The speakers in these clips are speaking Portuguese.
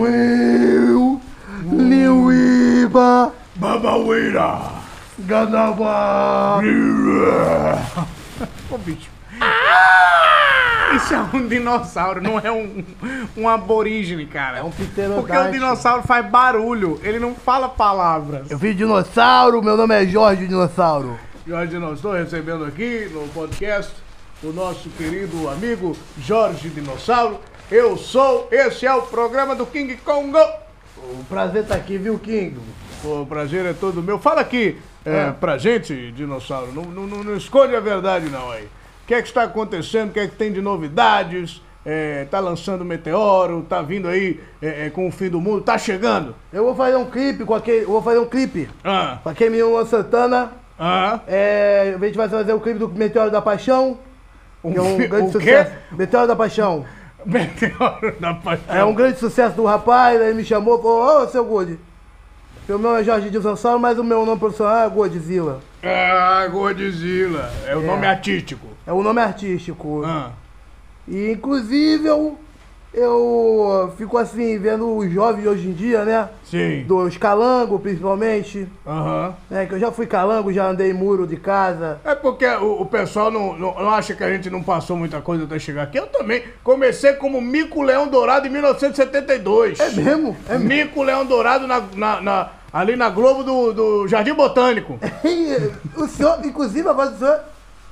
Will, Liuíba, Babaueira! Ganabá. Ô, bicho. Isso é um dinossauro, não é um, um aborígene, cara. É um Porque o pterodáctilo. dinossauro faz barulho, ele não fala palavras. Eu vi dinossauro, meu nome é Jorge Dinossauro. Jorge, nós estou recebendo aqui no podcast o nosso querido amigo Jorge Dinossauro. Eu sou, esse é o programa do King Kong. O prazer tá aqui, viu, King? O prazer é todo meu. Fala aqui é, Ah. pra gente, Dinossauro. Não, não, não, esconde a verdade, não, aí. O que é que está acontecendo? O que é que tem de novidades? É, tá lançando Meteoro, tá vindo aí é, é, com o fim do mundo, tá chegando. Eu vou fazer um clipe com aquele. Eu vou fazer um clipe Ah, com aquele menino Luan Santana. Ah, É, a gente vai fazer o clipe do Meteoro da Paixão. Que é um fi- grande o quê? sucesso. Meteoro da Paixão. Meteoro da Paixão. É um grande sucesso do rapaz, ele me chamou e falou, ô seu Good. Meu nome é Jorge Dinossauro, mas o meu nome profissional é Godzilla. Ah, Godzilla. É o É. nome artístico. É o nome artístico. Ah, E inclusive eu, eu fico assim, vendo os jovens hoje em dia, né? sim. Dos calangos, principalmente. Aham. Né? Que eu já fui calango, já andei muro de casa. É porque o, o pessoal não, não, não acha que a gente não passou muita coisa até chegar aqui. Eu também comecei como Mico Leão Dourado em 1972. É mesmo? É mesmo. Mico Leão Dourado na, na- na- ali na Globo do, do Jardim Botânico. o senhor, inclusive, a voz do senhor.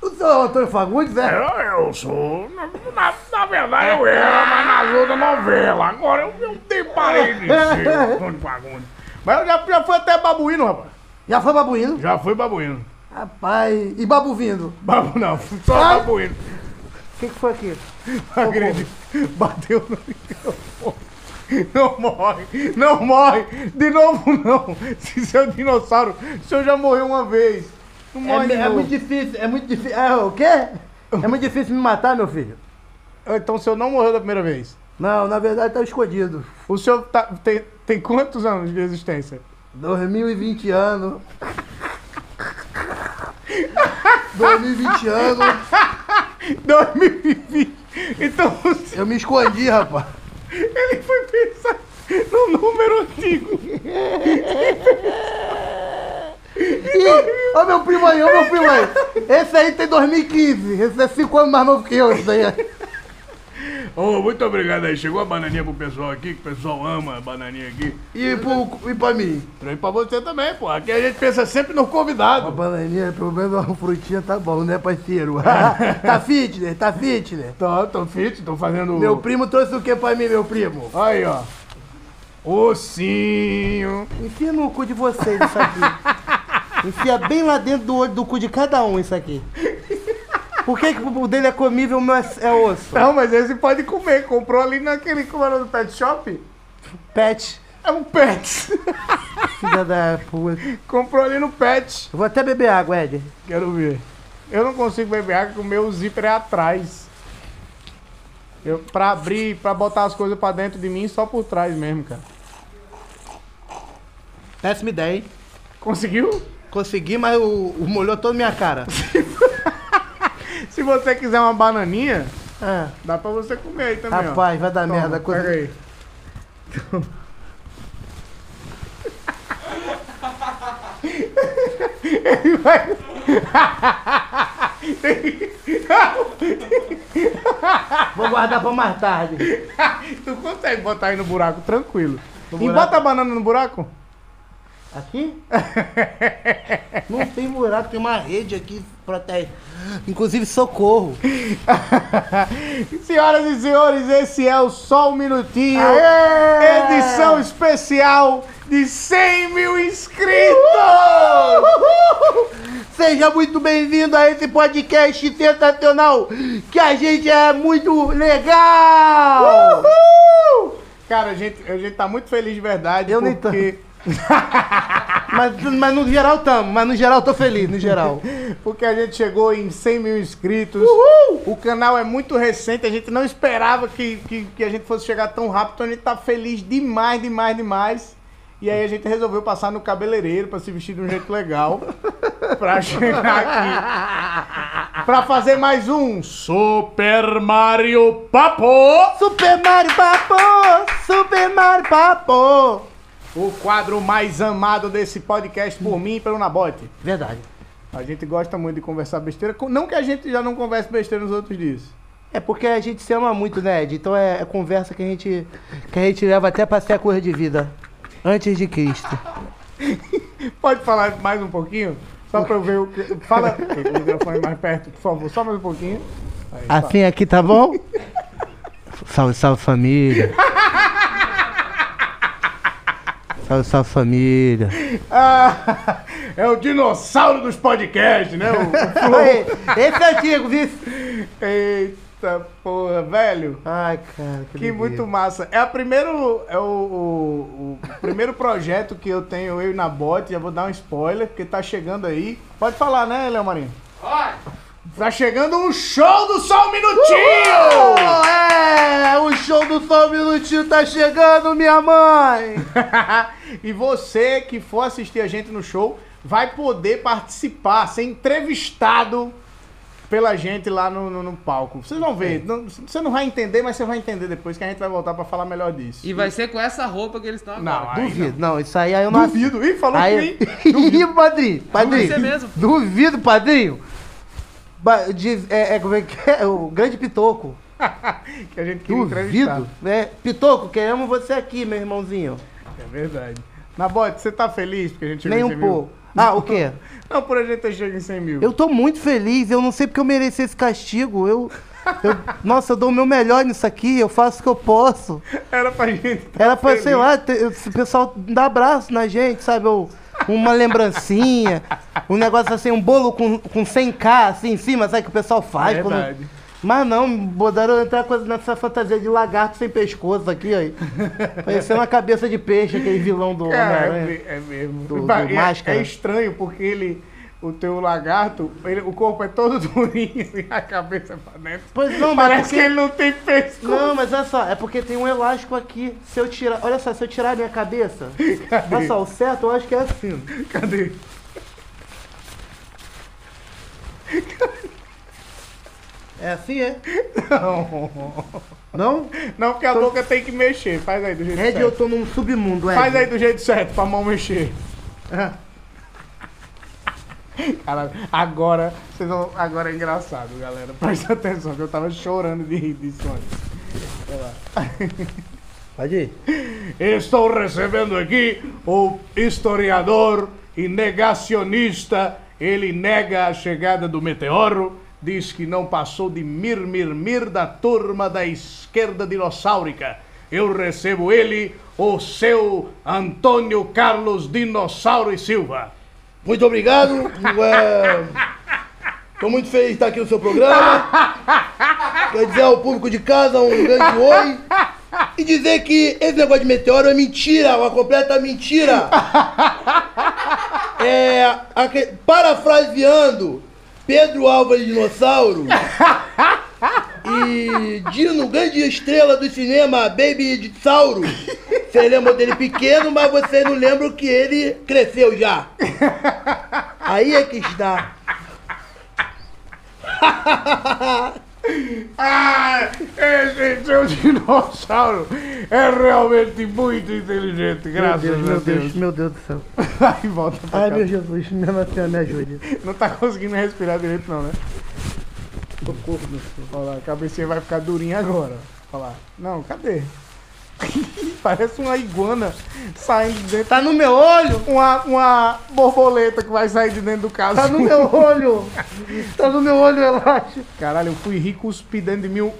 O senhor é o Antônio Fagundes, Eu, é? eu sou. Na, na- verdade eu era, mas nas outras novelas. Agora eu, eu tenho parei de ser Antônio Fagundes. Mas eu já, já fui até babuíno, rapaz. Já foi babuíno? Já fui babuíno. Rapaz, e babu vindo? Babu não, só Ah. babuíno. O que, que foi aqui? Acredito. Bateu no microfone. Não morre, não morre. De novo não. Se seu dinossauro, o senhor já morreu uma vez. É, é muito difícil, é muito difícil. É, o quê? É muito difícil me matar, meu filho. Então o senhor não morreu da primeira vez. Não, na verdade tá escondido. O senhor tá- tem, tem quantos anos de existência? 2020 anos. 2020 anos. 2020. Então Eu me escondi, rapaz. ele foi pensar no número antigo. Ih, Ô meu primo aí, ô meu primo aí. Esse aí tem 2015. Esse é 5 anos mais novo que eu, esse daí. Ô, muito obrigado aí. Chegou a bananinha pro pessoal aqui, que o pessoal ama a bananinha aqui. E, pro, e pra mim? E pra você também, pô. Aqui a gente pensa sempre no A convidado. bananinha, pelo menos uma frutinha tá bom, né, parceiro? tá fitness, tá fitness. Tô, tô fit, tô fazendo. Meu primo trouxe o que pra mim, meu primo? Aí, ó. Ossinho. Enfia no cu de vocês isso aqui. Enfia bem lá dentro do olho do cu de cada um isso aqui. Por que, que o dele é comível e o meu é, é osso? Não, mas esse pode comer. Comprou ali naquele. Como era do pet shop? Pet. É um pet. Filha da puta. Comprou ali no pet. Eu vou até beber água, Ed. Quero ver. Eu não consigo beber água porque o meu zíper é atrás. Eu, pra abrir, pra botar as coisas pra dentro de mim, só por trás mesmo, cara. Péssima ideia, hein? Conseguiu? Consegui, mas o, o molhou toda minha cara. Se você quiser uma bananinha, Ah, dá pra você comer aí também, ó. rapaz, vai dar Toma, merda. Coisa... Pega aí. Ele vai... Vou guardar pra mais tarde. tu consegue botar aí no buraco tranquilo. No E buraco? bota a banana no buraco? Aqui? Não tem buraco, tem uma rede aqui que protege. Inclusive, socorro. Senhoras e senhores, esse é o Só um Minutinho. Aê! Edição especial de 100 mil inscritos! Seja muito bem-vindo a esse podcast sensacional, que a gente é muito legal! Uhul! Cara, a gente, a gente tá muito feliz de verdade. Eu nem porque... Mas, mas no geral tamo, mas no geral tô feliz, no geral. Porque a gente chegou em 100 mil inscritos. Uhul! O canal é muito recente, a gente não esperava que, que, que a gente fosse chegar tão rápido, então a gente tá feliz demais, demais, demais. E aí a gente resolveu passar no cabeleireiro pra se vestir de um jeito legal. pra chegar aqui pra fazer mais um Super Mario Papo. Super Mario Papo! Super Mario Papo! O quadro mais amado desse podcast por mim e pelo Nabote. Verdade. A gente gosta muito de conversar besteira. Não que a gente já não converse besteira nos outros dias. É porque a gente se ama muito, né, Ed? Então é, é conversa que a gente que a gente leva até pra séculos de vida. Antes de Cristo. Pode falar mais um pouquinho? Só pra eu ver o que. Fala. O microfone mais perto, por favor. Só mais um pouquinho. Aí, fala. Assim aqui tá bom? Salve, salve família. Salve, salve família. Ah, é o dinossauro dos podcasts, né? O, o esse é antigo, viu? Eita porra, velho. Ai, cara, que, Que muito massa. É a primeiro, é o, o- o primeiro projeto que eu tenho eu e na bot. Já vou dar um spoiler, porque tá chegando aí. Pode falar, né, Léo Marinho? Tá chegando um show do Só um Minutinho! Oh, é! O show do Só um Minutinho tá chegando, minha mãe! e você que for assistir a gente no show vai poder participar, ser entrevistado pela gente lá no, no- no palco. Vocês vão ver. Não- você não vai entender, mas você vai entender depois que a gente vai voltar pra falar melhor disso. E vai ser com essa roupa que eles estão Não, agora. aí Duvido. Não, isso aí, aí eu não Duvido. Ih, falou Aí... que Ih, padrinho, padrinho. ser mesmo. Duvido, padrinho. Diz- é, é, como é que é? O grande Pitoco. que a gente queria. Duvido. É, Pitoco, queremos você aqui, meu irmãozinho. É verdade. Nabote, você tá feliz porque a gente chegou Nem em um 100 mil? pouco. Ah, o quê? Não, por a gente ter chegado em 100 mil. Eu tô muito feliz, eu não sei porque eu mereci esse castigo. Eu, eu- nossa, eu dou o meu melhor nisso aqui, eu faço o que eu posso. Era pra gente tá Era pra, feliz. sei lá, ter- o pessoal dar abraço na gente, sabe? Ou uma lembrancinha, um negócio assim, um bolo com, com 100k assim em cima, sabe? Que o pessoal faz. quando- Verdade. Mas não, botaram entrar coisa nessa fantasia de lagarto sem pescoço aqui, aí. Parecendo uma cabeça de peixe, aquele vilão do Cara, é, Homem-Aranha. me- é mesmo. Do- do é- Máscara. é estranho porque ele, o teu lagarto, ele- o corpo é todo durinho e a cabeça dentro. Pois não, mas Parece porque- que ele não tem pescoço. Não, mas olha só, é porque tem um elástico aqui. Se eu tirar. Olha só, se eu tirar a minha cabeça. Cadê? Olha só, o certo eu acho que é assim. Cadê? É assim, é? Não. Não? Não, porque a boca tem que mexer. Faz aí do jeito Ed, eu certo. tô num submundo, Ed. Faz aí do jeito certo pra mão mexer. Cara, agora, vocês vão, agora é engraçado, galera. Presta atenção, que eu tava chorando de rir disso antes. Vai lá. Pode ir. Estou recebendo aqui o historiador e negacionista. Ele nega a chegada do meteoro, diz que não passou de mir, mir, mir da turma da esquerda dinossáurica. Eu recebo ele, o seu Antônio Carlos Dinossauro e Silva. Muito obrigado. Estou muito feliz de estar aqui no seu programa. Quero dizer ao público de casa um grande oi. E dizer que esse negócio de meteoro é mentira, uma completa mentira. É, parafraseando Pedro Álvares Dinossauro e Dino, grande estrela do cinema, Baby Dinossauro. Você lembra dele pequeno, mas você não lembra que ele cresceu já. Aí é que está. Ah, esse seu dinossauro é realmente muito inteligente, graças meu Deus, meu a Deus. Deus, meu Deus do céu. Vai, volta pra Ai, cá. meu Jesus, Nossa Senhora, me ajude. Não tá conseguindo respirar direito não, né? Socorro, meu Senhor. Olha lá, a cabecinha vai ficar durinha agora. Olha lá. Não, cadê? Parece uma iguana saindo de dentro. Tá no meu olho! Uma, uma borboleta que vai sair de dentro do caso. Tá no meu olho! Tá no meu olho, relaxa. Caralho, eu fui rir cuspi dentro de mim. o-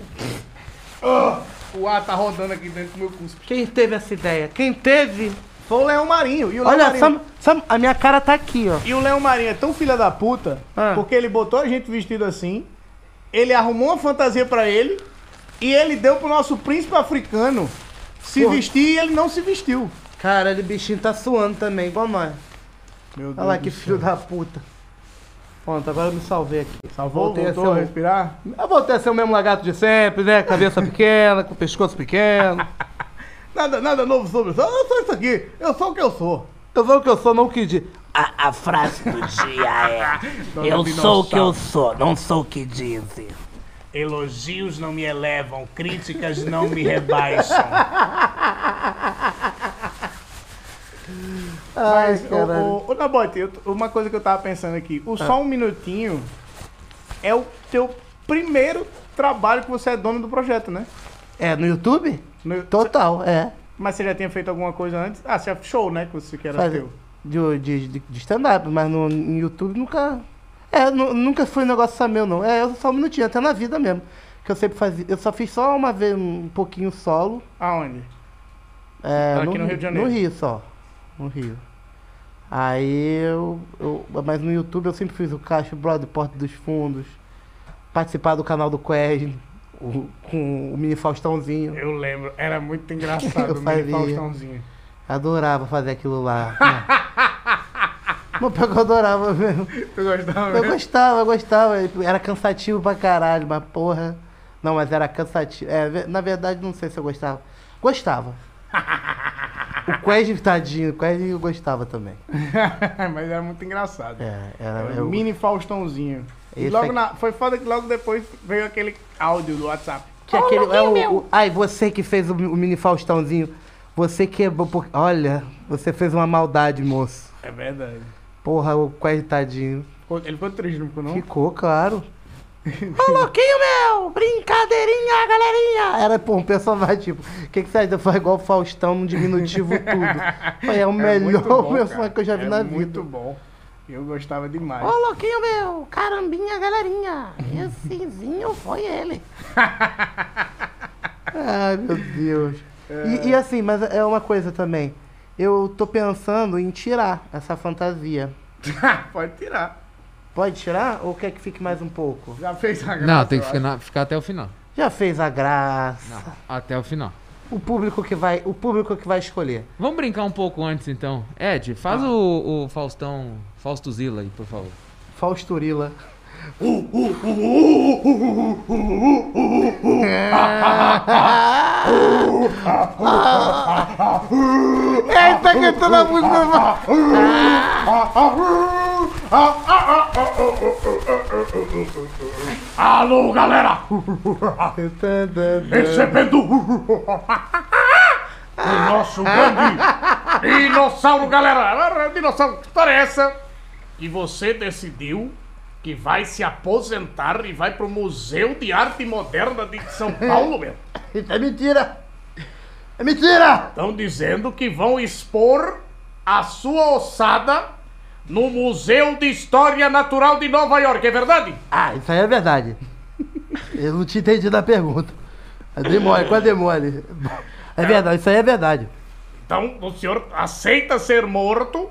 Ah, o ar tá rodando aqui dentro do meu cuspe. Quem teve essa ideia? Quem teve? Foi o Leão Marinho. E o Leão Olha, Marinho... a minha cara tá aqui, ó. E o Leão Marinho é tão filha da puta, Ah. porque ele botou a gente vestido assim, ele arrumou uma fantasia pra ele, e ele deu pro nosso príncipe africano se vestir e ele não se vestiu. Caralho, o bichinho tá suando também, igual nós. Meu Deus Olha lá que céu. filho da puta. Pronto, agora eu me salvei aqui. Salvou, Voltei a voltou a ser um- respirar? Eu voltei a ser o mesmo lagarto de sempre, né? Cabeça pequena, com pescoço pequeno. Nada, nada novo sobre isso. Eu sou isso aqui. Eu sou o que eu sou. Eu sou o que eu sou, não o que diz. A, a frase do dia é: Eu sou o que eu sou, não sou o que dizem. Elogios não me elevam, críticas não me rebaixam. Ai, Mas, ô, ô Nabote, eu- uma coisa que eu tava pensando aqui. O Só Um Minutinho é o teu primeiro trabalho que você é dono do projeto, né? É, no YouTube? No- Total, é. Mas você já tinha feito alguma coisa antes? Ah, você show, né? Que você que era Faz- teu. De, de, de- de stand-up, mas no, no YouTube nunca. É, nu- nunca foi um negócio só meu, não. É, eu só um minutinho, até na vida mesmo. Que eu sempre fazia. Eu só fiz só uma vez um pouquinho solo. Aonde? É, Aqui no Rio de Janeiro. No Rio só. No Rio. Aí eu, eu. Mas no YouTube eu sempre fiz o Cacho Brother Porta dos Fundos. Participar do canal do Quest. o- com o mini Faustãozinho. Eu lembro. Era muito engraçado o mini fazia. Faustãozinho. Adorava fazer aquilo lá. Não, pior que eu adorava mesmo. Tu gostava Eu mesmo? gostava, eu gostava. Era cansativo pra caralho, mas porra. Não, mas era cansativo. É, na verdade, não sei se eu gostava. Gostava. O Quest, tadinho, o Quest eu gostava também. Mas era muito engraçado. É, era. Era eu- Mini Faustãozinho. E logo aqui- na, foi foda que logo depois veio aquele áudio do WhatsApp. que aquele, é o, o- ai, você que fez o, o mini Faustãozinho. Você quebrou. Por, olha, você fez uma maldade, moço. É verdade. Porra, o Quest, tadinho. Ficou- Ele ficou triste, não ficou não? Ficou, claro. Ô, louquinho meu! Brincadeirinha, galerinha! Era, pô, um personagem, tipo, o que, que você acha? Foi igual o Faustão, num diminutivo tudo. Foi, é o muito melhor bom, personagem cara. que eu já vi é na muito vida. bom. Eu gostava demais. Ô, louquinho meu! Carambinha, galerinha! Essezinho foi ele. Ai, meu Deus. E, e assim, mas é uma coisa também. Eu tô pensando em tirar essa fantasia. Pode tirar. Pode tirar ou quer que fique mais um pouco? Já fez a graça. Não, tem que ficar, na- ficar até o final. Já fez a graça. Não, até o final. O público que vai, o público que vai escolher. Vamos brincar um pouco antes, então. Ed, faz o, o Faustão, Fausto Zila aí, por favor. Fausturila. Eita, cantando a música. Alô, galera! Recebendo o nosso grande dinossauro, galera! Dinossauro, que história é essa? Que você decidiu que vai se aposentar e vai pro Museu de Arte Moderna de São Paulo, meu? Isso é mentira. É mentira. Estão dizendo que vão expor a sua ossada no Museu de História Natural de Nova York, é verdade? Ah, isso aí é verdade. Eu não tinha entendido a pergunta. É demole, quase demole. É verdade, isso aí é verdade. Então o senhor aceita ser morto?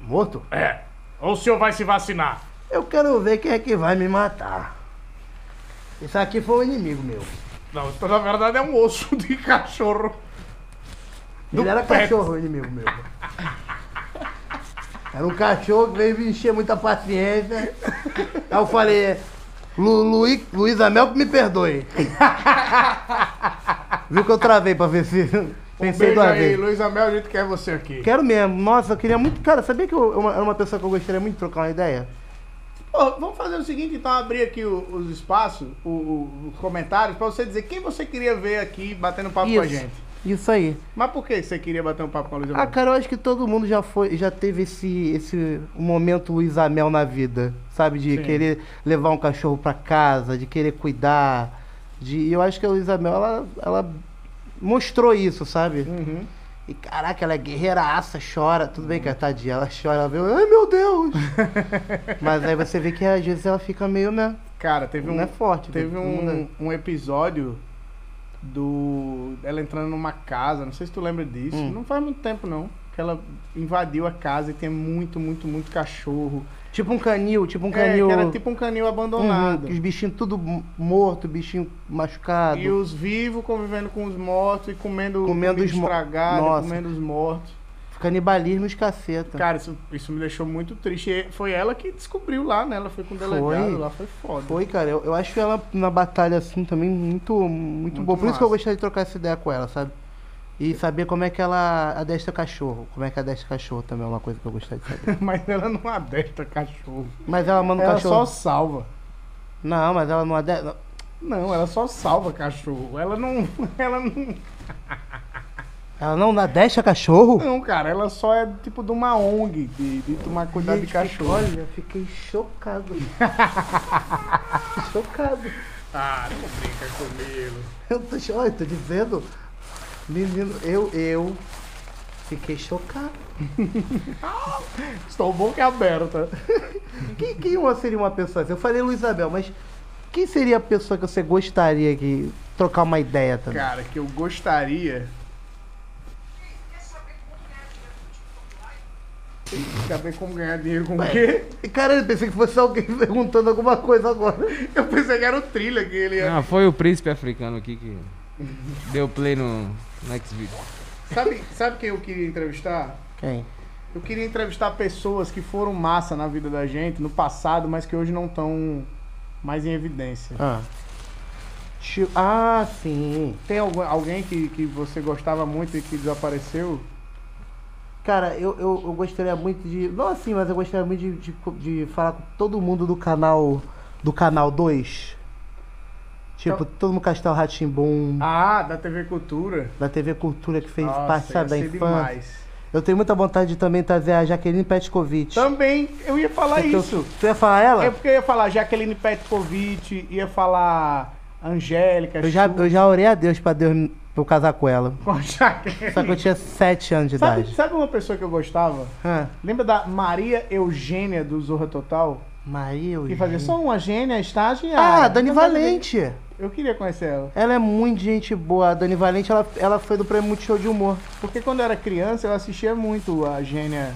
Morto? É. Ou o senhor vai se vacinar? Eu quero ver quem é que vai me matar. Isso aqui foi um inimigo meu. Não, isso na verdade é um osso de cachorro. Ele era pet. cachorro, inimigo meu. Era um cachorro que veio me encher muita paciência. Aí eu falei, Lu, Luí- Luiz Amel que me perdoe. Viu que eu travei pra ver se. Um Pensei beijo duas aí, vezes. Luiz Amel, a gente quer você aqui. Quero mesmo. Nossa, eu queria muito. Cara, sabia que eu, eu era uma pessoa que eu gostaria muito de trocar uma ideia? Pô, vamos fazer o seguinte, então, abrir aqui o- os espaços, o- o- os comentários, pra você dizer quem você queria ver aqui batendo papo com a Isso. gente. Isso aí. Mas por que você queria bater um papo com a Luiz Ah, Amel? cara, eu acho que todo mundo já foi, já teve esse, esse momento Luiz Amel na vida, sabe? De Sim. querer levar um cachorro pra casa, de querer cuidar. De, e eu acho que a Luiz Amel, ela, ela mostrou isso, sabe? Uhum. E caraca, ela é guerreiraça, chora. Tudo bem que a tadinha, ela chora, ela vê, ai meu Deus! Mas aí você vê que às vezes ela fica meio, né? Cara, teve um, Não é forte. teve todo mundo um, um episódio do. Ela entrando numa casa, não sei se tu lembra disso. Hum. Não faz muito tempo, não. Que ela invadiu a casa e tinha muito, muito, muito cachorro. É- Tipo um canil, tipo um É, canil. que era tipo um canil abandonado. Uhum, os bichinhos tudo morto, bichinho machucado. E os vivos convivendo com os mortos e comendo, Comendo os Nossa. comendo os mortos. Canibalismo e caceta. Cara, isso, isso me deixou muito triste. E foi ela que descobriu lá, né? Ela foi com o delegado Foi. lá, foi foda. Foi, cara. Eu, eu acho ela na batalha assim também muito, muito, Muito boa. Por isso que eu gostaria de trocar essa ideia com ela, sabe? E saber como é que ela adestra cachorro. Como é que adestra cachorro também é uma coisa que eu gostaria de saber. Mas ela não adestra cachorro. Mas ela manda Ela cachorro. só salva. Não, mas ela não adestra. Não, ela só salva cachorro. Ela não. Ela não. Ela não adestra cachorro? Não, cara, ela só é tipo de uma ONG de, de tomar cuidado de Gente, cachorro. Olha, fiquei chocado. chocado. Ah, não brinca comigo. Eu tô, olha, tô dizendo. Menino, eu, eu fiquei chocado. Estou boca aberta. Quem, quem uma- seria uma pessoa assim? Eu falei Luiz Abel, mas quem seria a pessoa que você gostaria de trocar uma ideia também? Cara, que eu gostaria. Saber como ganhar dinheiro com o quê? E, Cara, eu pensei que fosse alguém perguntando alguma coisa agora. Eu pensei que era o trilha que ele ia. Não, foi o príncipe africano aqui que deu play no, no X-Video. Sabe, sabe quem eu queria entrevistar? Quem? Eu queria entrevistar pessoas que foram massa na vida da gente no passado, mas que hoje não estão mais em evidência. Ah. Ah, sim. Tem algum, alguém que, que você gostava muito e que desapareceu? Cara, eu, eu, eu gostaria muito de. Não assim, mas eu gostaria muito de, de, de falar com todo mundo do canal. Do canal 2. Tipo, todo mundo Castelo Ratimbum, Ah, da TV Cultura. da TV Cultura que fez Nossa, parte sabe, da infância. demais. Eu tenho muita vontade de também trazer a Jaqueline Petkovic. Também, eu ia falar isso. Tu ia falar ela? É porque eu ia falar Jaqueline Petkovic, ia falar Angélica, Eu já, eu já orei a Deus pra Deus pra eu casar com ela. com a Jaqueline. Só que eu tinha 7 anos de Sabe, idade. sabe uma pessoa que eu gostava? Hã? Lembra da Maria Eugênia do Zorra Total? Maria Que fazia Eugênia. só uma gênia estagiária. Ah, Dani Não fazia- Valente. Eu queria conhecer ela. Ela é muito gente boa. A Dani Valente, ela, ela foi do prêmio Multishow de Humor. Porque quando eu era criança eu assistia muito a gênia.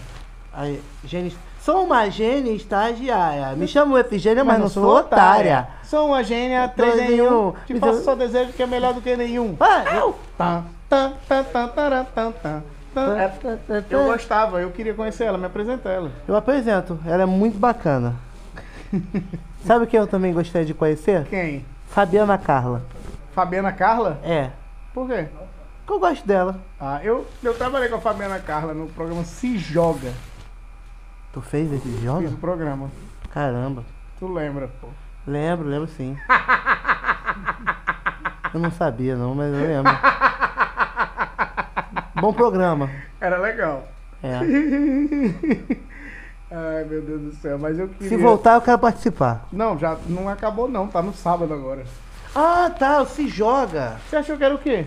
Aí, gênia... Sou uma gênia estagiária. Me chamo Efigênia, mas, não sou otária. Sou uma gênia Dois 3 em em um. 1. Te Me faço só desejo que é melhor do que nenhum. Ah, eu... Tá, tá, tá, tá, tá, tá, tá, tá. É, Eu gostava, eu queria conhecer ela, me apresenta ela. Eu apresento. Ela é muito bacana. Sabe quem eu também gostaria de conhecer? Quem? Fabiana Carla. Fabiana Carla? É. Por quê? Que eu gosto dela. Ah, eu, eu trabalhei com a Fabiana Carla no programa Se Joga. Tu fez esse Fiz jogo? o programa. Caramba. Tu lembra, pô. Lembro, lembro sim. Eu não sabia não, mas eu lembro. Bom programa. Era legal. É. Ai, meu Deus do céu, mas eu queria... Se voltar, eu quero participar. Não, já não acabou não, tá no sábado agora. Ah, tá, se joga. Você achou que era o quê?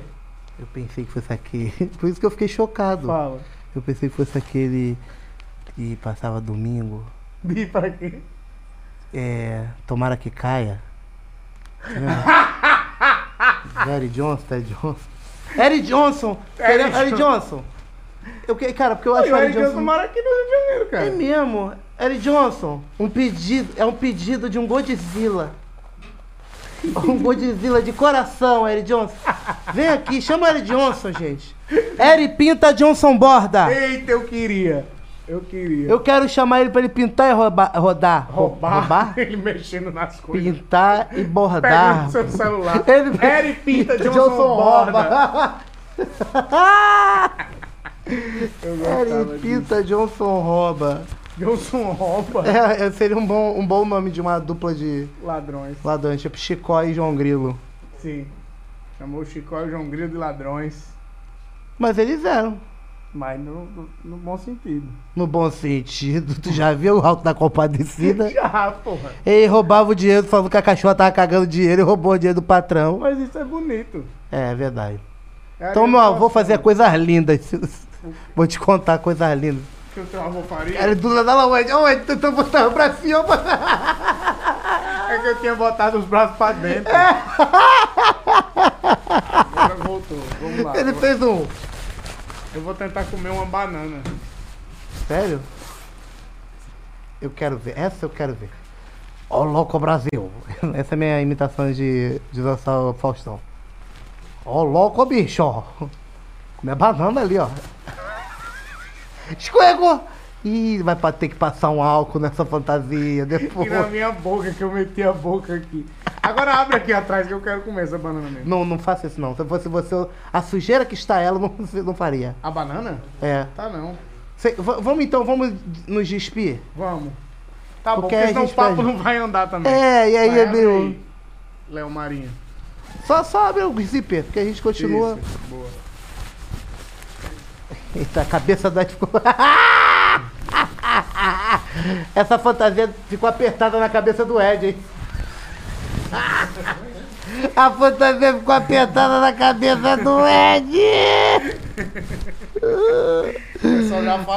Eu pensei que fosse aquele. Por isso que eu fiquei chocado. Fala. Eu pensei que fosse aquele que passava domingo. Bi pra quê? É. Tomara que caia. Jerry Johnson, Ted Johnson. Eric Johnson! Eric Eric, Eric Johnson! Eu, que- cara, porque eu acho o o Eric Johnson Johnson. mora aqui no Rio de Janeiro, É cara. mesmo. Eric Johnson, um pedido. É um pedido de um Godzilla. Um Godzilla de coração, Eric Johnson. Vem aqui, chama Eric Johnson, gente. Eric Pinta Johnson Borda. Eita, eu queria. Eu queria. Eu quero chamar ele pra ele pintar e roubar, rodar. Ro- roubar, roubar? ele mexendo nas coisas. Pintar e Pega bordar. no seu celular. Ele- Eric Pinta Johnson, Borda. Eu gostava Eric disso. Pinta Johnson rouba. Johnson rouba É, é, seria um bom, um bom nome de uma dupla de ladrões. ladrões, tipo Chicó e João Grilo. Sim. Chamou Chicó e João Grilo de ladrões. Mas eles eram. Mas no, no, no bom sentido. No bom sentido. Tu já viu o Alto da Compadecida? Já, porra. Ele roubava o dinheiro, falando que a cachorra tava cagando dinheiro e roubou o dinheiro do patrão. Mas isso é bonito. É, é verdade. É Então, meu avô fazia coisas lindas. Vou te contar coisas lindas. Que o teu avô faria. Cara, do lado da onde? Onde? Tu botava pra cima. É que eu tinha botado os braços pra dentro. Agora voltou. Vamos lá. Ele fez um. Eu vou tentar comer uma banana. Sério? Eu quero ver. Essa eu quero ver. Ó, louco Brasil. Essa é minha imitação de, de dançar o Faustão. Ó, louco bicho, ó. Minha banana ali, ó. Escorregou. Ih, vai ter que passar um álcool nessa fantasia E depois. na minha boca, que eu meti a boca aqui. Agora abre aqui atrás que eu quero comer essa banana mesmo. Não, não faça isso não. Se fosse você, a sujeira que está ela, não, não faria. A banana? É. Tá não. Cê- vamos então, vamos nos despir? Vamos. Tá bom, Porque a senão o papo não vai andar também. É, e aí Vai, é meio. Léo Marinho. Só, só abre o zíper, porque a gente continua. Isso, boa. Eita, a cabeça da ficou. Essa fantasia ficou apertada na cabeça do Ed, hein? A fantasia ficou apertada na cabeça do Ed!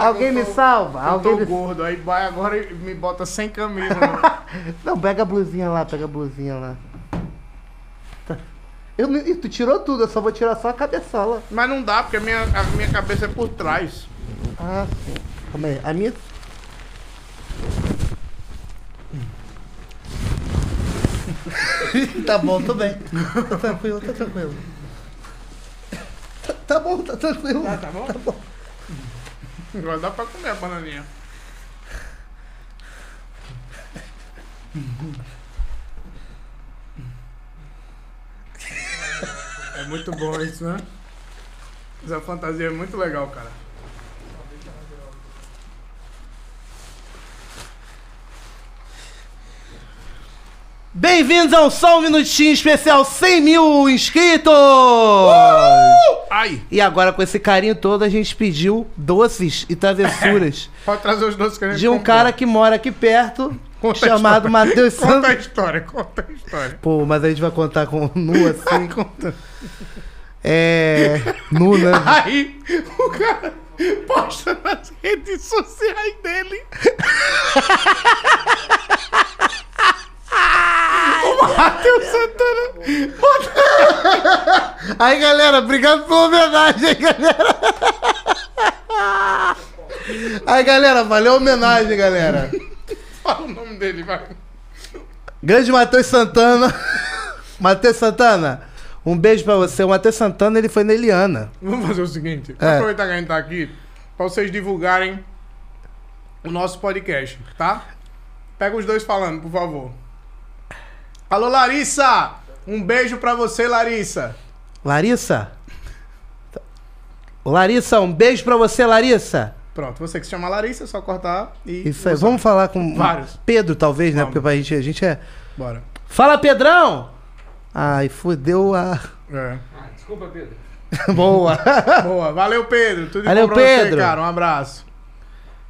Alguém me tô- salva? Eu Alguém tô me... gordo, aí vai agora e me bota sem camisa. né? Não, pega a blusinha lá, pega a blusinha lá. Eu, Ih, tu tirou tudo, eu só vou tirar só a cabeçola. Mas não dá, porque a minha, a minha cabeça é por trás. Ah, sim. Calma aí, a minha. tá bom, tô bem. Tá tranquilo, tá tranquilo. Tá, tá bom, tá tranquilo. Tá, tá bom? Agora dá pra comer a bananinha. É muito bom isso, né? Essa fantasia é muito legal, cara. Bem-vindos ao Só um Minutinho Especial 100 mil inscritos! Ai! E agora, com esse carinho todo, a gente pediu doces e travessuras Pode trazer os doces que a gente de um comprou. cara que mora aqui perto, Conta chamado. Matheus Conta a Santos. história, conta a história. Pô, mas a gente vai contar com nu assim. Conta. É. Nu, né? Aí, o cara posta nas redes sociais dele. o Matheus Santana bota Aí, galera, obrigado pela homenagem, galera. Aí, galera, valeu a homenagem, galera. Fala o nome dele, vai. Grande Matheus Santana. Matheus Santana, um beijo pra você. O Matheus Santana, ele foi na Eliana. Vamos fazer o seguinte: É. aproveitar que a gente tá aqui, pra vocês divulgarem o nosso podcast, tá? Pega os dois falando, por favor. Alô, Larissa! Um beijo pra você, Larissa. Larissa? Larissa, um beijo pra você, Larissa. Pronto, você que se chama Larissa, é só cortar e. Isso aí, vamos falar com Vários. Pedro, talvez, né? Vamos. Porque pra gente, a gente é. Bora. Fala, Pedrão! Ai, fudeu a. É. Ah, desculpa, Pedro. Boa! Boa, valeu, Pedro. Tudo Valeu, bom pra você, Pedro. cara. Um abraço.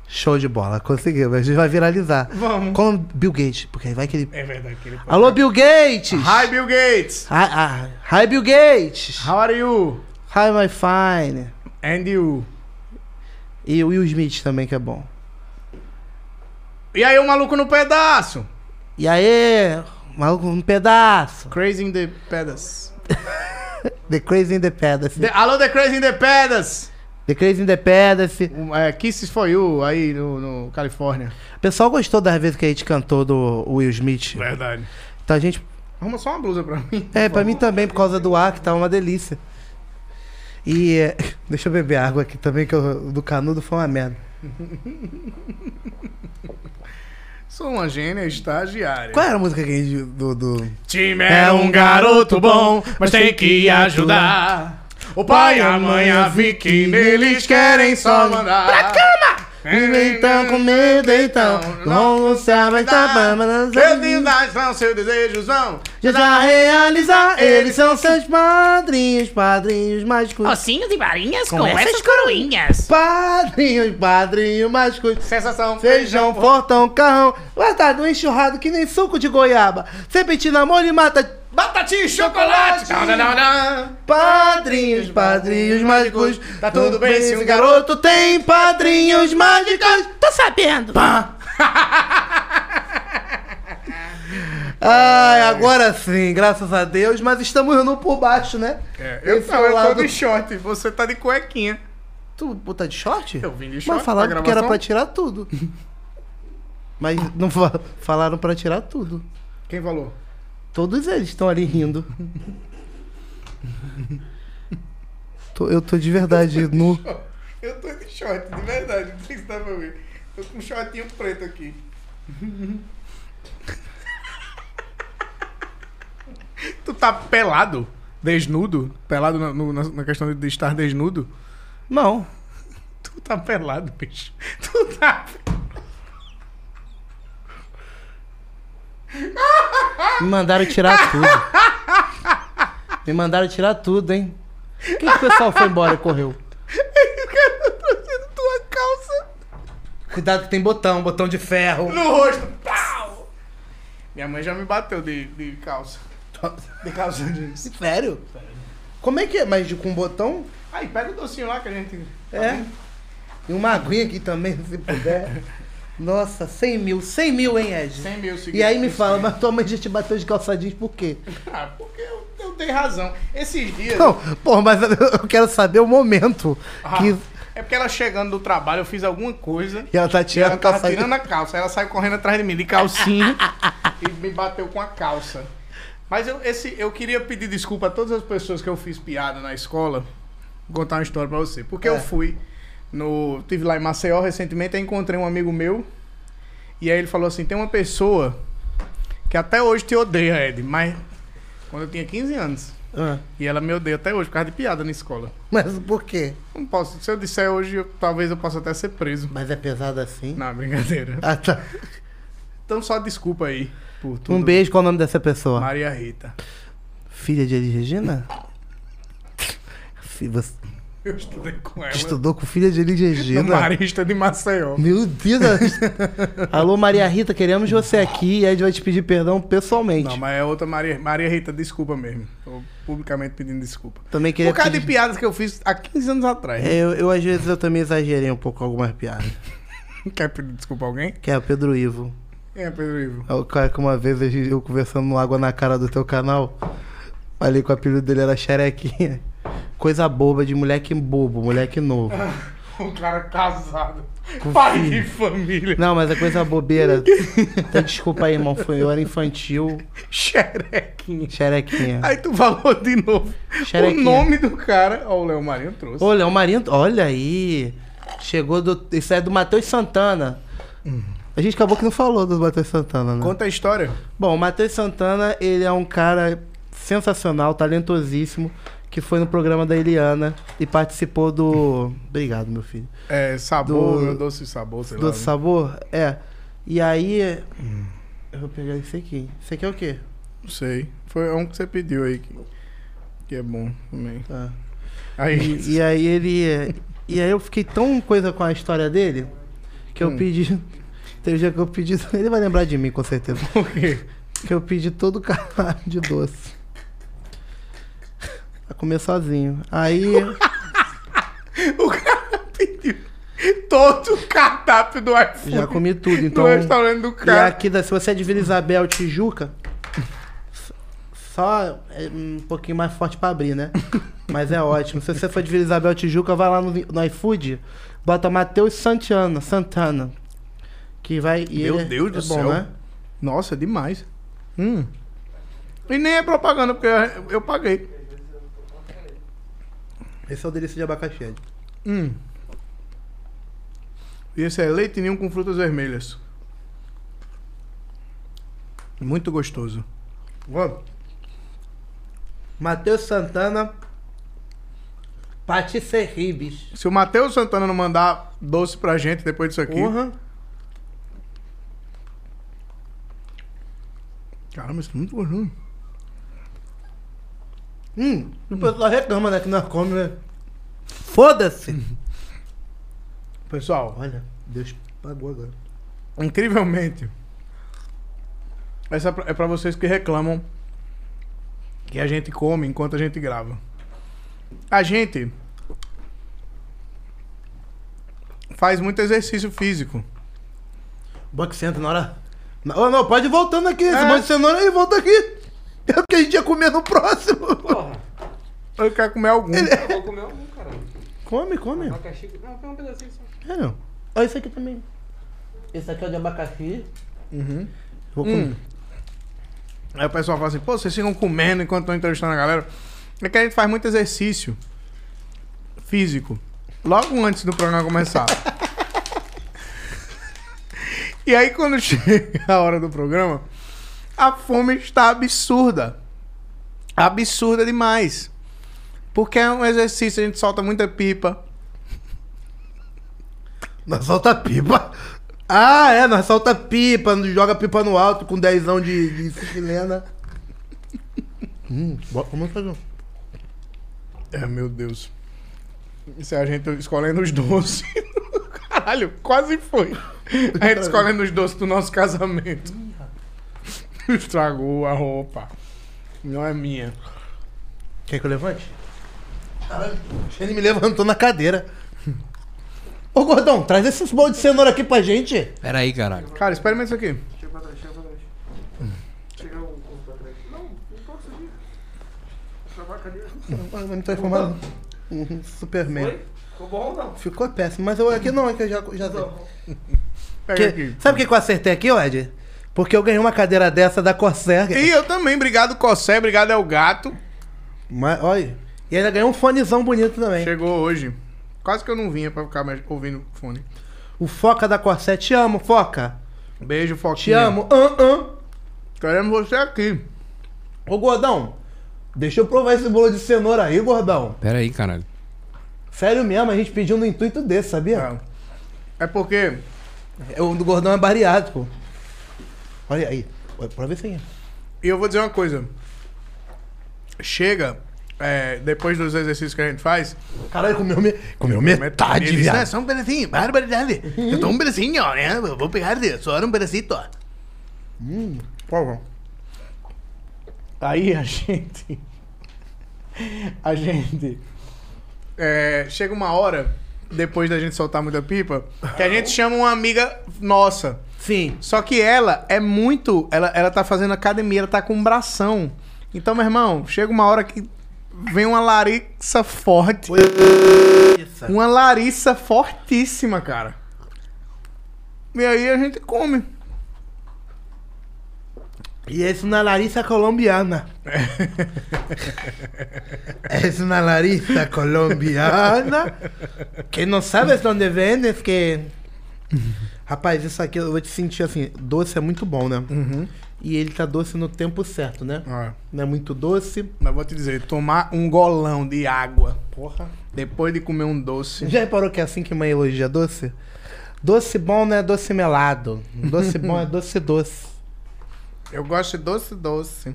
Show de bola, conseguiu. A gente vai viralizar. Vamos. Com Bill Gates, porque aí vai que ele. É verdade que ele pode- Alô, Bill Gates! Hi, Bill Gates. Hi, hi, hi, Bill Gates! How are you? Hi, my fine. And you? E o Will Smith também, que é bom. E aí, o maluco no pedaço? E aí, maluco, um pedaço. Crazy in the pedaço. The Crazy in the. The- Alô, The Crazy in the pedaço. The Crazy in the Pedace. Um, É, Kisses for You, aí no, no Califórnia. O pessoal gostou das vezes que a gente cantou do Will Smith. Verdade. Então a gente. Arruma só uma blusa pra mim. É, pra mim também, por causa do ar, que tá uma delícia. E. é, Deixa eu beber água aqui também, que o do canudo foi uma merda. Sou uma gênia estagiária. Qual era a música que. Do. do... Time é um garoto bom, mas tem que ajudar. O pai e a mãe, a Vicky, neles querem só mandar. Pra cama! Então, com medo, então. Não se aguentar, Seus desejos vão, seus desejos vão. Já já realizar, eles são seus padrinhos, padrinhos mágicos. Ossinhos e varinhas com, Com essas, coroinhas. Padrinhos, padrinhos mágicos. Sensação, Feijão, fortão, carrão, guardado enxurrado que nem suco de goiaba. Serpentina, amor e mata. Batatinha e chocolate. Não, não, não, não. Padrinhos, padrinhos mágicos. Tá tudo bem se um garoto tem padrinhos mágicos. Tô sabendo. Ai, agora sim, graças a Deus, mas estamos indo por baixo, né? É, eu, Esse não, eu tô de short, você tá de cuequinha. Tu botar de short? Eu vim de Mas short falaram pra que era pra tirar tudo. Mas não fa- falaram pra tirar tudo. Quem falou? Todos eles estão ali rindo. Tô- eu tô de verdade nu. Eu tô de short, de verdade, não sei se dá pra ver. Tô com um shortinho preto aqui. tá pelado, desnudo, pelado na, no- na- na questão de estar desnudo. Não. Tu tá pelado, bicho. Tu tá. Me mandaram tirar tudo. Me mandaram tirar tudo, hein? Por que, que o pessoal foi embora e correu? Cara tá trazendo tua calça Cuidado que tem botão, botão de ferro. no rosto. Pau! Minha mãe já me bateu de, de calça. De calça jeans. Sério? Como é que é? Mas de, com botão? Aí, pega o docinho lá que a gente. É. E uma aguinha aqui também, se puder. Nossa, 100 mil. 100 mil, hein, Ed? 100 mil seguidores. E aí me fala, mas tua mãe já te bateu de calça jeans por quê? Ah, porque eu, eu tenho razão. Esses dias. Não, porra, mas eu quero saber o momento Ah, que É porque ela chegando do trabalho, eu fiz alguma coisa. e ela tá ela tirando tava calça tirando a calça. Ela saiu correndo atrás de mim de calcinha e me bateu com a calça. Mas eu, esse, eu queria pedir desculpa a todas as pessoas que eu fiz piada na escola. Vou contar uma história pra você. Porque É. eu fui no. Tive lá em Maceió recentemente, aí encontrei um amigo meu. E aí ele falou assim: tem uma pessoa que até hoje te odeia, Ed, mas quando eu tinha 15 anos. Ah, E ela me odeia até hoje por causa de piada na escola. mas por quê? Não posso. Se eu disser hoje, eu- talvez eu possa até ser preso. Mas é pesado assim? Não, brincadeira. Ah, tá. Então só desculpa aí por tudo. Um beijo, qual o nome dessa pessoa? Maria Rita. Filha de Elis Regina? Você Eu estudei com ela. estudou com filha de Regina? Marista de Maceió. Meu Deus! Alô, Maria Rita, queremos você aqui e a gente vai te pedir perdão pessoalmente. Não, mas é outra Maria. Maria Rita, desculpa mesmo. Tô publicamente pedindo desculpa. Também queria Por causa pedir... de piadas que eu fiz há 15 anos atrás. É, eu, eu, às vezes, eu também exagerei um pouco algumas piadas. Quer pedir desculpa a alguém? Que é o Pedro Ivo. Quem é Pedro Ivo? É o cara que uma vez eu conversando no Água na Cara do teu canal, falei que o apelido dele era Xerequinha. Coisa boba de moleque bobo, moleque novo. Um cara casado. Com pai filho. de família. Não, mas é coisa bobeira. Então, desculpa aí, irmão. Foi, eu era infantil. Xerequinha. Xerequinha. Aí tu falou de novo. Xerequinha. O nome do cara. Ó, o Léo Marinho trouxe. Ô, Léo Marinho, olha aí. Chegou do. Isso é do Matheus Santana. A gente acabou que não falou do Matheus Santana, né? Conta a história. Bom, o Matheus Santana, ele é um cara sensacional, talentosíssimo, que foi no programa da Eliana e participou do. Obrigado, meu filho. É, sabor, Do- doce sabor, sei lá. Do sabor? É. E aí. Eu vou pegar esse aqui. Esse aqui é o quê? Não sei. Foi um que você pediu aí. Que, que é bom também. Tá. Aí. E, e aí ele. E aí eu fiquei tão coisa com a história dele que eu Hum. pedi. Teve um dia que eu pedi. Ele vai lembrar de mim, com certeza. Por quê? Que eu pedi todo o caralho de doce. Pra comer sozinho. Aí. O cara pediu todo o cardápio do iPhone. Já comi tudo, então. No restaurante do E cara. aqui, da- se você é de Vila Isabel, Tijuca, só é um pouquinho mais forte pra abrir, né? Mas é ótimo. Se você for de Vila Isabel, Tijuca, vai lá no, no iFood, bota Matheus Santana, Santana. Que vai. e Meu é- Deus é do bom, céu. Né? Nossa, demais. Hum. E nem é propaganda, porque eu paguei. Esse é o delícia de abacaxi. Hum. E esse é leite ninho com frutas vermelhas. Muito gostoso. Ó. Matheus Santana, Patisseribes. Se o Matheus Santana não mandar doce pra gente depois disso aqui. Porra. Caramba, isso é muito gostoso. Hum, o pessoal reclama, né? Que nós come, né? Foda-se! Pessoal, Olha, Deus pagou agora. incrivelmente, essa é pra- é pra vocês que reclamam que a gente come enquanto a gente grava. A gente faz muito exercício físico. Que senta na hora. Não, oh, não, pode ir voltando aqui. Esse É. monte de cenoura aí, volta aqui. É o que a gente ia comer no próximo. Porra, Eu quero comer algum. eu vou comer algum, caralho. Come, come. Abacaxi. Não, tem um pedacinho só. É, não. Olha esse aqui também. Esse aqui é o de abacaxi. Uhum. Vou comer. Hum. Aí o pessoal fala assim, pô, vocês ficam comendo enquanto estão entrevistando a galera. É que a gente faz muito exercício físico. Logo antes do programa começar. e aí quando chega a hora do programa, a fome está absurda. absurda demais. Porque é um exercício, a gente solta muita pipa. Nós solta pipa. Ah, é, nós solta pipa, joga pipa no alto com dezão de, de chilena. hum, vamos fazer. um. É, meu Deus. Isso é a gente escolhendo os doces. Caralho, quase foi. A gente escolhendo os doces do nosso casamento. Estragou a roupa. Não é minha. Quer que eu levante? Caralho, ele me levantou na cadeira. Ô, gordão, traz esses bolos de cenoura aqui pra gente. Pera aí, caralho. Cara, experimenta isso aqui. Vai me transformar um Superman. Ficou bom ou não? Ficou péssimo, mas eu aqui não, é que eu já, já sei. Pega Que- aqui. sabe o que que eu acertei aqui, Ed? Porque eu ganhei uma cadeira dessa da Corsair. E eu também. Obrigado, Cossé. Obrigado, El Gato. Mas, olha. E ainda ganhou um fonezão bonito também. Chegou hoje. Quase que eu não vinha pra ficar mais ouvindo fone. O Foca da Corsair. Te amo, Foca. Beijo, Te Foquinha. amo. Hum, hum. Queremos você aqui. Ô, gordão. Deixa eu provar esse bolo de cenoura aí, gordão. Pera aí, caralho. Sério mesmo, a gente pediu no intuito desse, sabia? É porque É, O do gordão é bariátrico. Olha aí. Prova esse aí. E eu vou dizer uma coisa. Chega, é, depois dos exercícios que a gente faz. Caralho, comeu, me... comeu metade, ele disse, viado. "Não, só um pedacinho, barbaridade. Eu tô um pedacinho, ó, né? Eu vou pegar só um pedacito, ó. Por favor. Aí a gente. A gente. é, chega uma hora, depois da gente soltar muita pipa, que a gente chama uma amiga nossa. Sim. Só que ela é muito. Ela, ela tá fazendo academia, ela tá com um bração. Então, meu irmão, chega uma hora que vem uma Larissa forte. Uma Larissa fortíssima, cara. E aí a gente come. Y es una Larissa colombiana. es una Larissa colombiana. Que não sabes onde vendes, que. Rapaz, isso aqui eu vou te sentir assim. Doce é muito bom, né? E ele tá doce no tempo certo, né? Ó, Não é muito doce. mas vou te dizer, tomar um golão de água Porra. depois de comer um doce. Já reparou que é assim que mãe elogia doce? Doce bom não é doce melado. Doce bom é doce doce. Eu gosto de doce doce.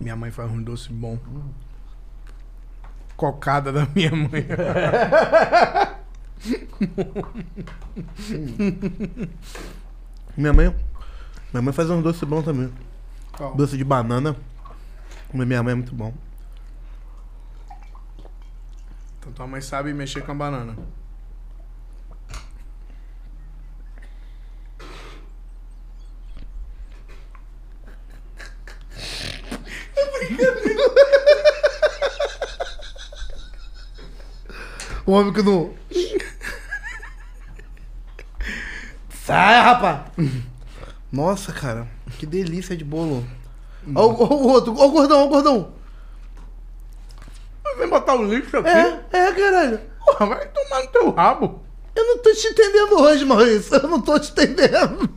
Minha mãe faz um doce bom. Cocada da minha mãe. Minha mãe. Minha mãe faz um doce bom também. Qual? Doce de banana. Mas minha mãe é muito bom. Então tua mãe sabe mexer com a banana. O homem que não. Sai, rapaz! Nossa, cara, que delícia de bolo. Ó, o- o outro, ó o gordão, ó o gordão. Vem botar o lixo aqui. É, é, caralho. Porra, vai tomar no teu rabo. Eu não tô te entendendo hoje, Maurício. Eu não tô te entendendo.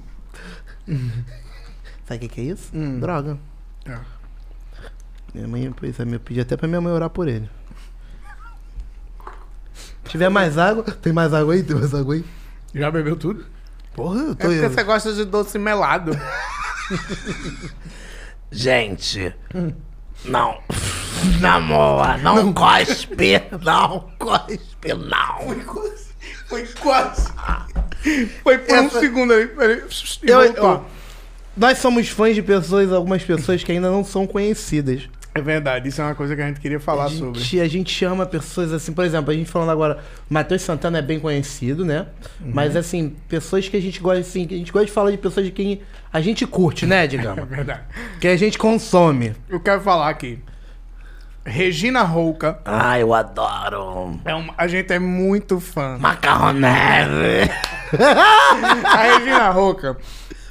Sabe o que, que é isso? Droga. É. Minha mãe, pois é, eu pedi até pra minha mãe orar por ele. Se tiver mais água. Tem mais água aí? Tem mais água aí? Já bebeu tudo? Porra, eu É tô. porque você gosta de doce melado. Gente, não. Namora, não cospe, não cospe, não. Foi quase. Foi por um Essa- segundo ali. Ele... e Eu- voltou. ó, nós somos fãs de pessoas, algumas pessoas que ainda não são conhecidas. É verdade, isso é uma coisa que a gente queria falar a sobre. gente, a gente chama pessoas assim, por exemplo, a gente falando agora, o Matheus Santana é bem conhecido, né? Uhum. Mas assim, pessoas que a gente gosta assim, que a gente gosta de falar de pessoas de quem a gente curte, né, É digamos? verdade. que a gente consome. Eu quero falar aqui. Regina Rouca. Ai, eu adoro. É uma, a gente é muito fã. Macarronese. A Regina Rouca,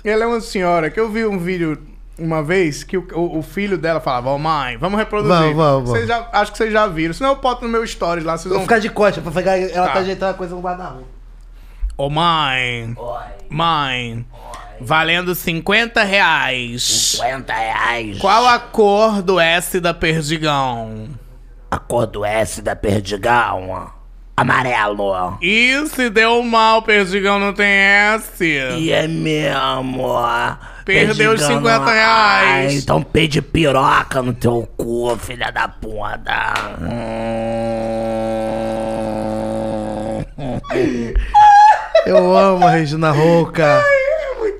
ela é uma senhora que eu vi um vídeo uma vez que o, o- filho dela falava, ô mãe, vamos reproduzir. Vamos, vamos, vamos. Já, acho que vocês já viram. Senão eu boto no meu stories lá, vocês Vou vão... ficar de costa pra pegar. Ela tá, Tá. ajeitando a coisa no guarda-roupa. Ô mãe, Oi, mãe, Valendo 50 reais. 50 reais. Qual a cor do S da Perdigão? A cor do S da Perdigão? Amarelo. Ih, se deu mal, Perdigão não tem S. E é mesmo. Perdeu os Perdigão 50 não- reais. Ai, então pede piroca no teu cu, filha da puta. Eu amo a Regina Roca.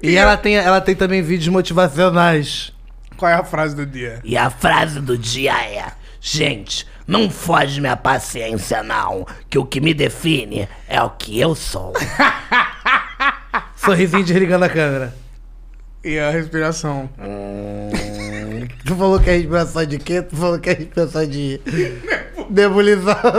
E ela tem, ela tem também vídeos motivacionais. Qual é a frase do dia? E a frase do dia é: Gente, não foge minha paciência, não. Que o que me define é o que eu sou. Sorrisinho desligando a câmera. E a respiração. Tu falou que é respiração de quê? Tu falou que é respiração de nebulização.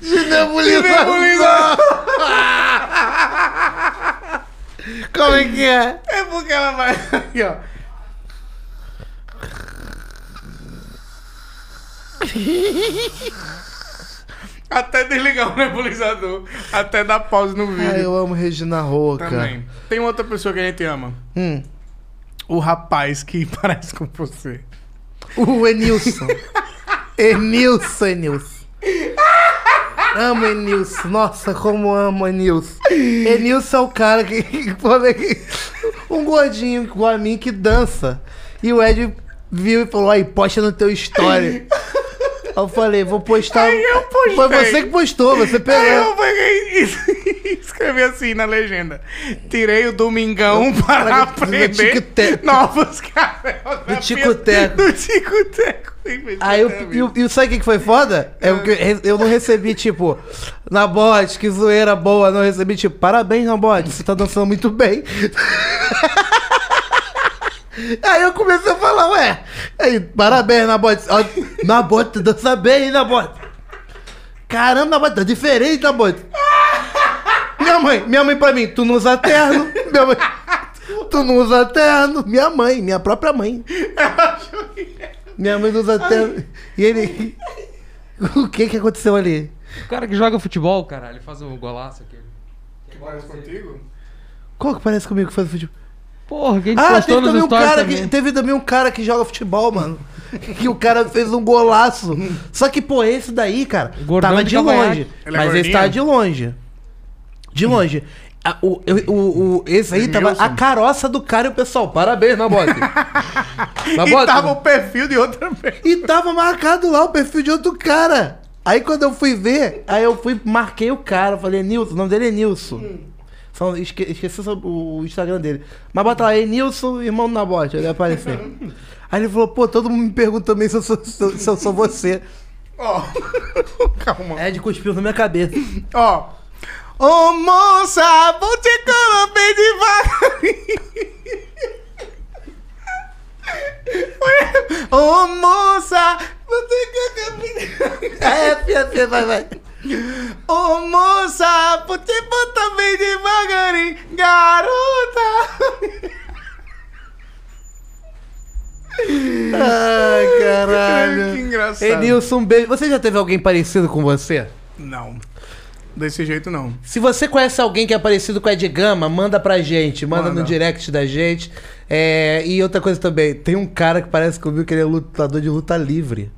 De nebulização. Como é que é? É porque ela vai aqui, ó. Até desligar o nebulizador. Até dar pause no vídeo. Ai, eu amo Regina Roca. Também. Tem outra pessoa que a gente ama. Hum. O rapaz que parece com você. O Enilson. Enilson, Enilson. Amo Enilson. Nossa, como amo Enilson. Enilson é o cara que, que, que- Um gordinho igual a mim que dança. E o Ed viu e falou: aí, posta no teu story. Aí eu falei, vou postar. Aí eu postei. Foi você que postou, você Aí pegou. eu peguei e escrevi assim na legenda. Tirei o domingão para Olha, aprender novos Do tico-teco. Do tico-teco. Aí eu, e, o- e sabe o que foi foda? É eu, eu não recebi, tipo, Nabote, que zoeira boa. Não recebi, tipo, parabéns, Nabote, você tá dançando muito bem. Aí eu comecei a falar, ué, aí, parabéns, Nabote. Ó, Nabote, tu dança bem, hein, Nabote. Caramba, Nabote, tá diferente, Nabote. Minha mãe, minha mãe pra mim, tu não usa terno. Minha mãe, tu não usa terno. Minha mãe, minha própria mãe. Minha mãe não usa terno. E ele. O que que aconteceu ali? O cara que joga futebol, cara, ele faz um golaço aqui. Que parece contigo? Qual que parece comigo que faz futebol? Porra, quem te Ah, postou teve nos também, um cara também. que, teve também um cara que joga futebol, mano. Que o cara fez um golaço. Só que, pô, esse daí, cara, Gordão tava de de longe. Ele é mas esse gordinho? tava de longe. De longe. A- o, o, o- esse aí tava Edmilson. a caroça do cara e o pessoal, parabéns, Nabote. E Nabote. tava o perfil de outra vez. E tava marcado lá o perfil de outro cara. Aí quando eu fui ver, aí eu fui, marquei o cara, falei, Nilson, o nome dele é Nilson. Só esque- esqueci o o Instagram dele. Mas bota lá, é Nilson, irmão do Nabote, ele apareceu. Aí ele falou, pô, todo mundo me pergunta também se eu sou, se eu- se eu sou você. Ó. Calma. Ed cuspiu na minha cabeça. Ó. Ô moça, vou te comer bem devagarinho. Ô moça, vou te comer bem devagarinho. É, filha, filha, vai, vai. Ô moça, vou te botar bem devagarinho, garota. Ai, caralho. Que engraçado. Um beijo. Você já teve alguém parecido com você? Não, desse jeito não. Se você conhece alguém que é parecido com a Ed Gama, manda pra gente. Manda, Manda. no direct da gente. É, e outra coisa também, tem um cara que parece comigo que ele é lutador de luta livre.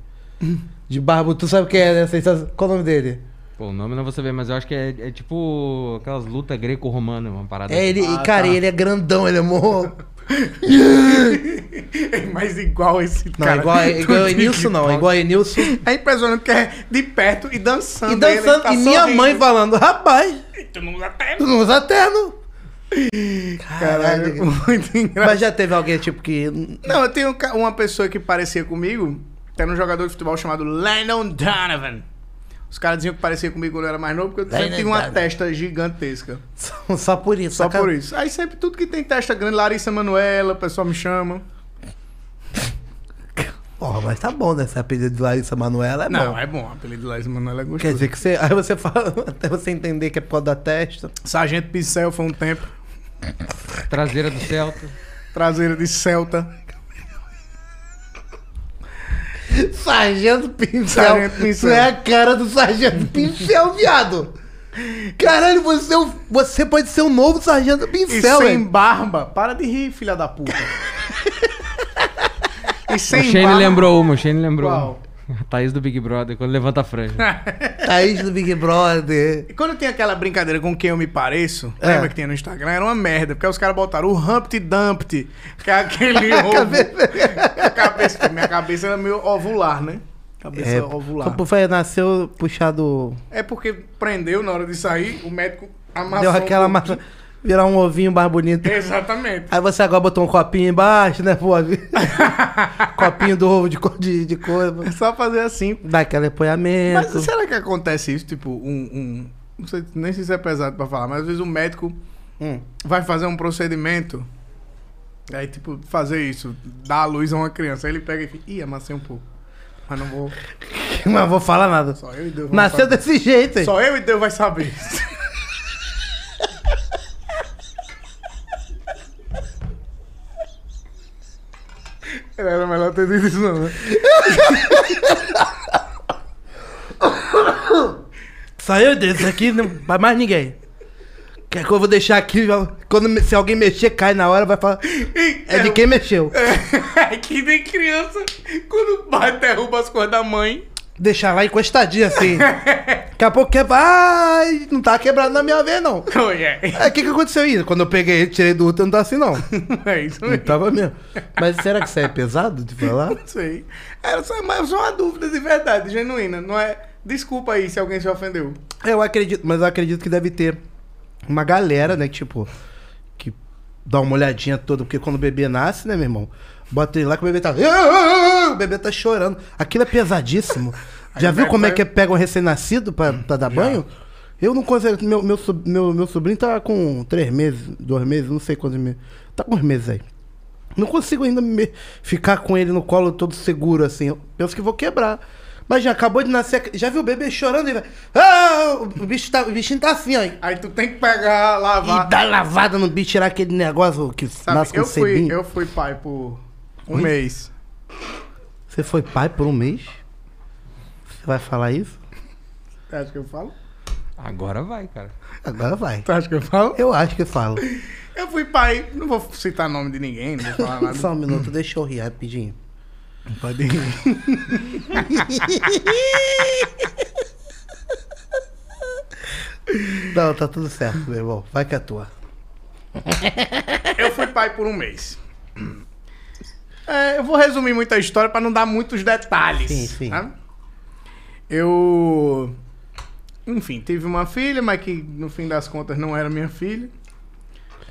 De barba. Tu sabe o que é, né? Qual o nome dele? Pô, o nome não vou saber, mas eu acho que é, é tipo aquelas lutas greco-romanas, uma parada É, ele, Ah, cara, tá. ele é grandão, ele é morro. É mais igual esse Não, cara. igual, é igual a Enilson, não. É igual a Enilson. É impressionante que é de perto e dançando. E dançando. ele tá e minha sorrindo. mãe falando, rapaz, Tu não usa terno. tu não usa terno. Caralho, Caralho. muito engraçado. Mas já teve alguém, tipo, que... Não, eu tenho um uma pessoa que parecia comigo, que era um jogador de futebol chamado Landon Donovan. Os caras diziam que parecia comigo quando eu era mais novo, porque eu sempre tive uma testa gigantesca. Só, só por isso. Só por isso. Aí sempre tudo que tem testa grande, Larissa Manuela, o pessoal me chama. Porra, mas tá bom, né? Esse apelido de Larissa Manoela é Não, bom. é bom, o apelido de Larissa Manuela é gostoso. Quer dizer que você. Aí você fala, até você entender que é por causa da testa. Sargento Pincel foi um tempo. traseira do Celta. Traseira de Celta. Sargento Pincel. Sargento Pincel. Tu é a cara do Sargento Pincel, viado. Caralho, você, é o- você pode ser o novo Sargento E Pincel, sem velho. barba. Para de rir, filha da puta. e O sem Shane barba. lembrou uma, o Shane lembrou Qual? uma. A Thaís do Big Brother, quando levanta a franja. Thaís do Big Brother. E quando tem aquela brincadeira com quem eu me pareço, É. lembra que tinha no Instagram? Era uma merda, porque os caras botaram o Humpty Dumpty, que é aquele ovo. cabeça, minha cabeça era meio ovular, né? Cabeça É, ovular. Foi, nasceu puxado. É porque prendeu na hora de sair, o médico amassou. deu aquela um massa. Virar um ovinho mais bonito. Exatamente. Aí você agora botou um copinho embaixo, né, pô? copinho do ovo de cor de, de cor. É só fazer assim. Dá aquele apoiamento. Mas será que acontece isso? Tipo, um. um- não sei, nem se é pesado pra falar, mas às vezes o médico Hum. vai fazer um procedimento. Aí, tipo, fazer isso, dar a luz a uma criança. Aí ele pega e fica, ih, amassei um pouco. Mas não vou. Não vou falar nada. Só eu e Deus Nasceu desse jeito, hein? Só eu e Deus vai saber. Era melhor ter dito isso, não, né? Saiu desse aqui, não vai mais ninguém. Quer que eu vou deixar aqui, quando se alguém mexer, cai na hora, vai falar. É de quem mexeu. É que nem criança, quando o pai derruba as coisas da mãe. Deixar lá encostadinho assim. Daqui a pouco quebra. Ai, não tá quebrado na minha vez, não. Oh, yeah. Aí o que, que aconteceu aí? Quando eu peguei tirei do útero, não tá assim, não. É isso Não mesmo. tava mesmo. Mas será que isso aí é pesado de falar? Não sei. Era só, mas só uma dúvida de verdade, genuína. Não é. Desculpa aí se alguém se ofendeu. Eu acredito, mas eu acredito que deve ter uma galera, né, tipo, que dá uma olhadinha toda, porque quando o bebê nasce, né, meu irmão? Bota ele lá que o bebê tá. O bebê tá chorando. Aquilo é pesadíssimo. Já Aí viu vai- como é vai- que pega um recém-nascido pra, pra dar banho? Eu não consigo. Meu, meu, meu, meu sobrinho tá com três meses, dois meses, não sei quantos meses. Tá com uns meses aí. Não consigo ainda me- ficar com ele no colo todo seguro, assim. Eu penso que vou quebrar. Mas já acabou de nascer. Já viu o bebê chorando e vai. Ah, o, bicho tá, o bichinho tá assim, ó. E Aí tu tem que pegar, lavar. dar lavada no bicho, tirar aquele negócio que Sabe, nasce com eu, fui, sebinho. eu fui pai por um Oi? mês. Você foi pai por um mês? Você vai falar isso? Tu acha que eu falo? Agora vai, cara. Agora vai. Tu acha que eu falo? Eu acho que falo. Eu fui pai, não vou citar nome de ninguém, não vou falar nada. Só um minuto, deixa eu rir rapidinho. Pode ir. Não, tá tudo certo, meu irmão. Vai que é tua. Eu fui pai por um mês. É, eu vou resumir muita história pra não dar muitos detalhes. Sim, sim. tá? Eu. Enfim, tive uma filha, mas que no fim das contas não era minha filha.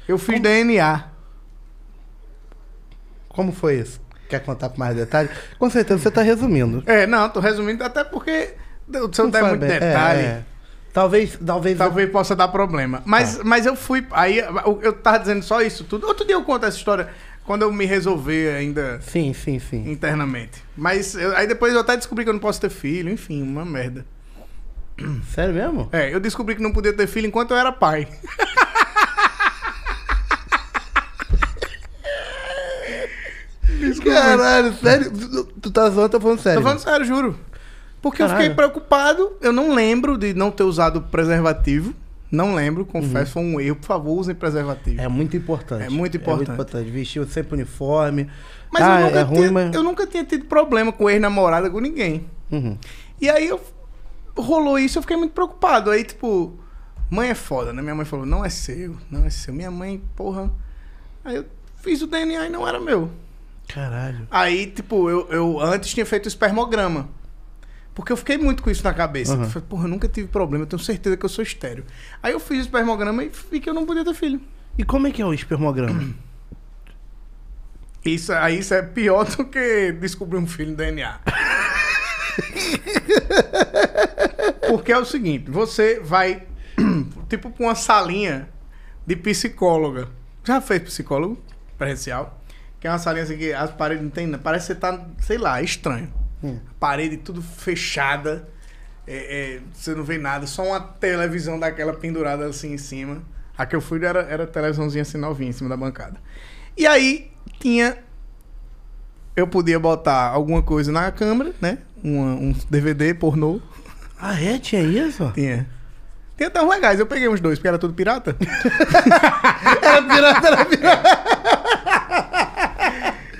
Eu fiz DNA. Como foi isso? Quer contar com mais detalhes? Com certeza você tá resumindo. É, não, tô resumindo até porque se eu der Não muito sabe, é, detalhe, é. Talvez, talvez. talvez possa dar problema. Mas, Tá. mas eu fui. Aí eu eu tava dizendo só isso tudo. Outro dia eu conto essa história quando eu me resolver ainda Sim, sim, sim. internamente. Mas eu- aí depois eu até descobri que eu não posso ter filho, enfim, uma merda. Sério mesmo? É, eu descobri que não podia ter filho enquanto eu era pai. Caralho, sério? Tu- Tu tá zoando, tá falando sério? Tô falando sério, juro. Porque eu Caralho. fiquei preocupado, eu não lembro de não ter usado preservativo. Não lembro, confesso, foi um erro. Por favor, usem preservativo. É muito importante. É muito importante. Vestir sempre uniforme. Mas Ah, eu, nunca é ruim, tinha, mas- eu nunca tinha tido problema com ex-namorada, com ninguém. Uhum. E aí eu rolou isso, eu fiquei muito preocupado. Aí, tipo, mãe é foda, né? Minha mãe falou, não é seu, não é seu. Minha mãe, porra. Aí eu fiz o DNA e não era meu. Caralho. Aí, tipo, eu, eu antes tinha feito o espermograma. Porque eu fiquei muito com isso na cabeça. Uhum. Eu falei, porra, eu nunca tive problema, eu tenho certeza que eu sou estéreo. Aí eu fiz o espermograma e vi que eu não podia ter filho. E como é que é o espermograma? Isso, aí isso é pior do que descobrir um filho no DNA. Porque é o seguinte, você vai, tipo, pra uma salinha de psicóloga. Já fez psicólogo presencial? Que é uma salinha assim que as paredes não tem. Parece que você tá, sei lá, estranho. Hum. Parede tudo fechada. é, é, você não vê nada, só uma televisão daquela pendurada assim em cima. A que eu fui era, era televisãozinha assim novinha em cima da bancada. E aí tinha. Eu podia botar alguma coisa na câmera, né? Uma- um DVD pornô. ah, é? Tinha isso? Tinha. Tem até uns legais. Eu peguei uns dois, porque era tudo pirata. Era pirata, era pirata.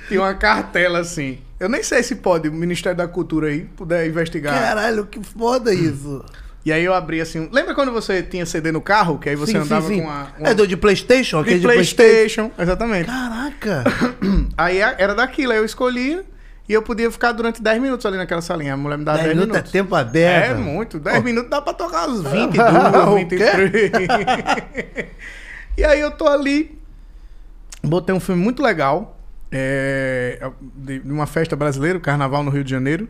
Tinha uma cartela assim. Eu nem sei se pode, o Ministério da Cultura aí, puder investigar. Caralho, que foda isso. E aí eu abri assim. Lembra quando você tinha CD no carro? Que aí você Sim, andava sim, sim. com uma. uma... É do de Playstation? de Aquele de Playstation. Exatamente. Caraca. Aí a- era daquilo, aí eu escolhia e eu podia ficar durante 10 minutos ali naquela salinha. A mulher me dava 10, 10 minutos minutos. é tempo É aberto. muito. 10 minutos dá pra tocar uns 22, O 23. e aí eu tô ali. Botei um filme muito legal. É, de de uma festa brasileira, o Carnaval no Rio de Janeiro.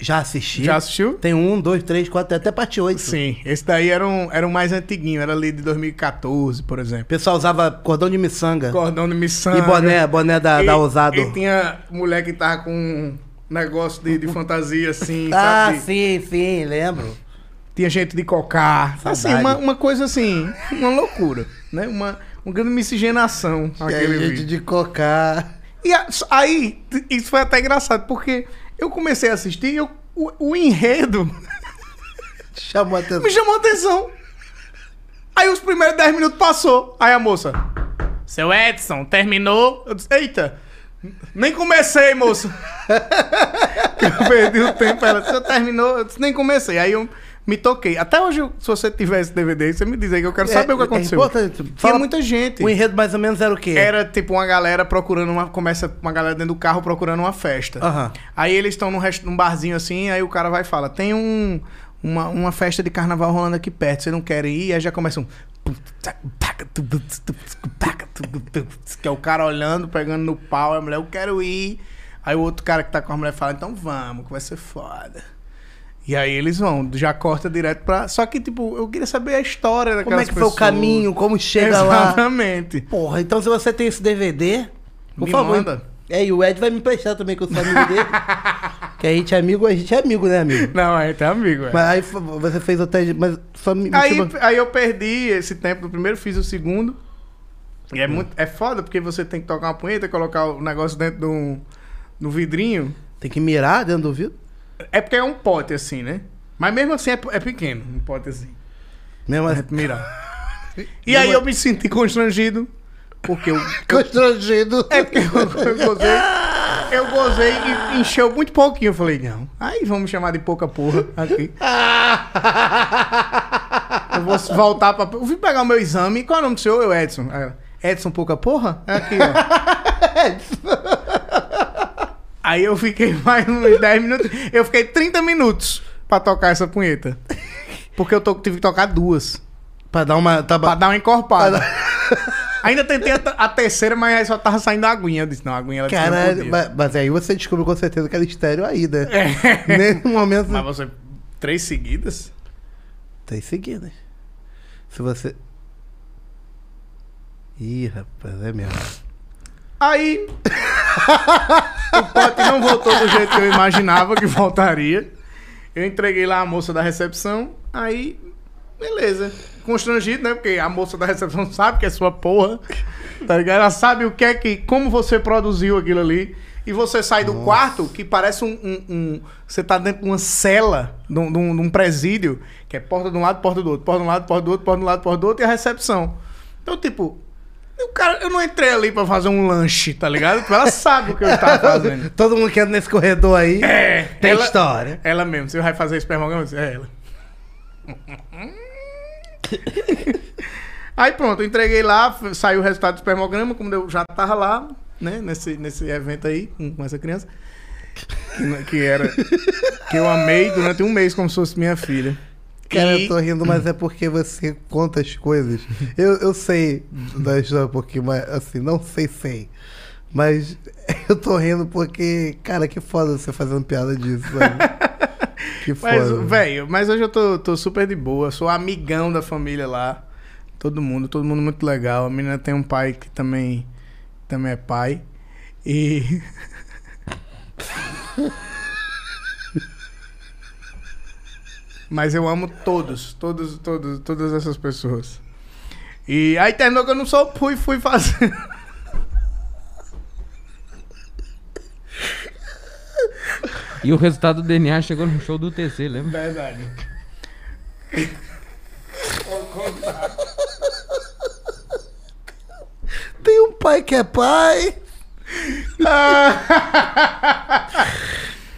Já assisti. Já assistiu? Tem um, dois, três, quatro, até parte oito. Sim. Esse daí era um, era um mais antiguinho, era ali de 2014, por exemplo. O pessoal usava cordão de miçanga. Cordão de miçanga. E boné, boné da, E- da Ousado. E tinha mulher que tava com um negócio de, de fantasia assim, Ah, sabe? sim, sim, lembro. Tinha gente de cocar. Assim, Saudade. uma, uma coisa assim, uma loucura, né? Uma, uma grande miscigenação. aquele gente vídeo. de cocar. E aí, isso foi até engraçado, porque eu comecei a assistir e eu- o, o enredo Chamou atenção. me chamou a atenção. Aí os primeiros 10 minutos passou. Aí a moça, seu Edson, terminou? Eu disse, eita, nem comecei, moça. eu perdi o tempo. Ela, você terminou? Eu disse, nem comecei. Aí eu me toquei. Até hoje, se você tiver esse DVD, você me diz aí que eu quero saber o que aconteceu. É importante. Tinha Fala, muita gente. O enredo mais ou menos era o quê? Era tipo uma galera procurando uma. Começa uma galera dentro do carro procurando uma festa. Aham. Aí eles estão num, rest- num barzinho assim, aí o cara vai e fala: tem um, uma, uma festa de carnaval rolando aqui perto, vocês não querem ir? Aí já começa um. Que é o cara olhando, pegando no pau, a mulher, eu quero ir. Aí o outro cara que tá com a mulher fala: então vamos, que vai ser foda. E aí eles vão, já corta direto pra. Só que, tipo, eu queria saber a história daquelas Como é que foi o caminho? Como chega lá? Exatamente. Porra, então se você tem esse DVD, por Me favor. manda. É, e o Ed vai me emprestar também, que eu sou amigo dele. que a gente é amigo, a gente é amigo, né, amigo? Não, a gente é amigo, é. Mas aí você fez teste, mas só me, me Aí, chama- aí eu perdi esse tempo do primeiro, fiz o segundo. E é, muito, é foda porque você tem que tocar uma punheta, colocar o negócio dentro do, um, do vidrinho. Tem que mirar dentro do vidro? É porque é um pote assim, né? Mas mesmo assim é, é pequeno, um pote assim. Mesmo assim. E aí eu me senti constrangido. Porque eu. Constrangido. É porque eu, eu gozei. Eu gozei e encheu muito pouquinho. Eu falei, não. Aí vamos chamar de pouca porra aqui. Eu vou voltar pra. Eu vim pegar o meu exame. Qual é o nome do senhor? Eu, Edson. Edson Pouca Porra? É aqui, ó. Aí eu fiquei mais uns 10 minutos. Eu fiquei 30 minutos pra tocar essa punheta. Porque eu to- tive que tocar duas. Pra dar uma. Tá, Pra dar uma encorpada. Ainda tentei a, a terceira, mas aí só tava saindo a aguinha. Eu disse, não, a aguinha ela Caralho, mas, mas aí você descobriu com certeza que era estéreo aí, né? É. Nesse momento. Mas você. Três seguidas? Três seguidas. Se você. Ih, rapaz, é mesmo. Aí. O pote não voltou do jeito que eu imaginava que voltaria. Eu entreguei lá a moça da recepção. Aí. Beleza. Constrangido, né? Porque a moça da recepção sabe que é sua porra. Tá ligado? Ela sabe o que é que. Como você produziu aquilo ali. E você sai do quarto que parece um, um- um- Você tá dentro de uma cela, de um- de um presídio, que é porta de um lado, porta do outro, porta de um lado, porta do outro, porta de um lado, porta do outro, e a recepção. Então, tipo, o cara, eu não entrei ali pra fazer um lanche, tá ligado? Tipo, Ela sabe o que eu tava fazendo. Todo mundo que anda nesse corredor aí É, tem ela- história. Ela mesmo, você vai fazer espermograma? Eu disse, É ela. Aí pronto, eu entreguei lá, saiu o resultado do espermograma, como eu já tava lá, né, nesse, nesse evento aí, com, essa criança. Que, n- que era. Que eu amei durante um mês como se fosse minha filha. Cara, E- eu tô rindo, mas é porque você conta as coisas. Eu, eu sei da história um pouquinho, mas assim, não sei, sei. Mas eu tô rindo porque, cara, que foda você fazendo piada disso, sabe? Que Mas, foda. velho, mas hoje eu tô, tô super de boa. Sou amigão da família lá. Todo mundo, todo mundo muito legal. A menina tem um pai que também, também é pai. E. mas eu amo todos, todos, todos, todas essas pessoas. E aí terminou que eu não só fui, fui fazer. E o resultado do DNA chegou no show do TC, lembra? Verdade. Tem um pai que é pai.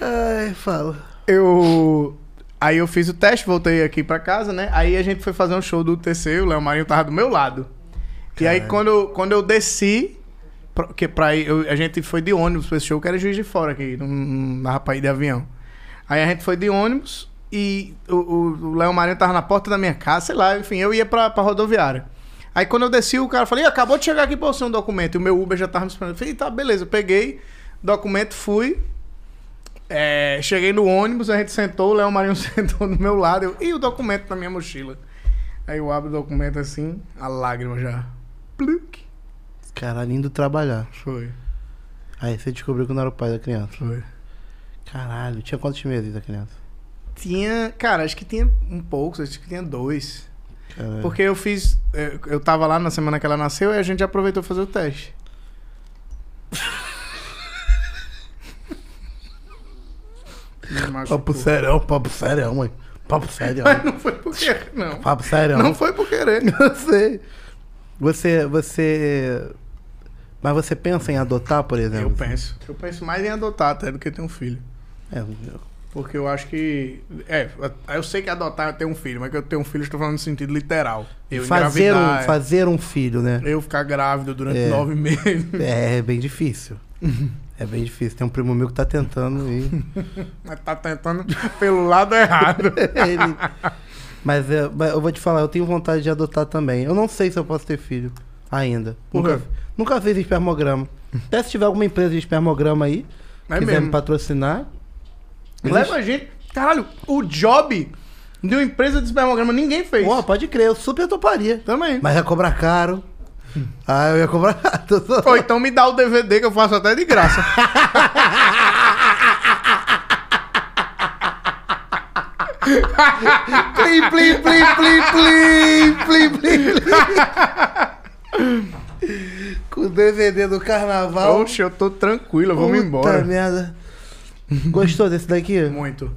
Ai, fala. Eu. Aí eu fiz o teste, voltei aqui pra casa, né? Aí a gente foi fazer um show do TC, o Léo Marinho tava do meu lado. E aí quando eu, quando eu desci, pra, que pra ir, eu- a gente foi de ônibus pra esse show, que era Juiz de Fora aqui, não, não dava pra ir de avião. Aí a gente foi de ônibus e o Léo Marinho tava na porta da minha casa, sei lá, enfim, eu ia pra, pra rodoviária. Aí quando eu desci, o cara falou, "Ih, acabou de chegar aqui pra você um documento. E o meu Uber já tava me esperando. Eu falei, tá, beleza, eu peguei, documento, fui. É, cheguei no ônibus, a gente sentou, o Léo Marinho sentou do meu lado. Eu, e o documento na minha mochila? Aí eu abro o documento assim, a lágrima já. Pluk. Caralho, indo trabalhar. Foi, Aí você descobriu que não era o pai da criança. foi. Caralho, tinha quantos meses a criança? Tinha, cara, acho que tinha um pouco, acho que tinha dois. Caralho. Porque eu fiz. Eu, eu tava lá na semana que ela nasceu e a gente aproveitou fazer o teste. Me machucou. Papo sério, papo sério, mãe. Papo sério. Mas não foi por querer, não. Papo sério. Não foi por querer. Eu sei. Você, você... Mas você pensa em adotar, por exemplo? Eu penso. Eu penso mais em adotar até do que ter um filho. É, eu- Porque eu acho que. É, eu sei que adotar é ter um filho, mas que eu ter um filho, estou falando no sentido literal. Eu fazer, um, é. fazer um filho, né? eu ficar grávido durante É. nove meses. É, é bem difícil. É bem difícil. Tem um primo meu que tá tentando e... Mas tá tentando pelo lado errado. Ele- Mas, é, mas eu vou te falar, eu tenho vontade de adotar também. Eu não sei se eu posso ter filho ainda. Por nunca, quê? nunca fiz espermograma. Até se tiver alguma empresa de espermograma aí, É quiser mesmo. me patrocinar. Leva a gente. Caralho, o job de uma empresa de espermograma ninguém fez. Pô, pode crer, eu super toparia. Também. Mas ia cobrar caro. Ah, eu ia caro. Ou então me dá o DVD que eu faço até de graça. plim, plim, plim, plim, plim, plim, plim, plim. Com o DVD do carnaval. Oxe, eu tô tranquilo, vamos embora. merda. Gostou desse daqui? Muito.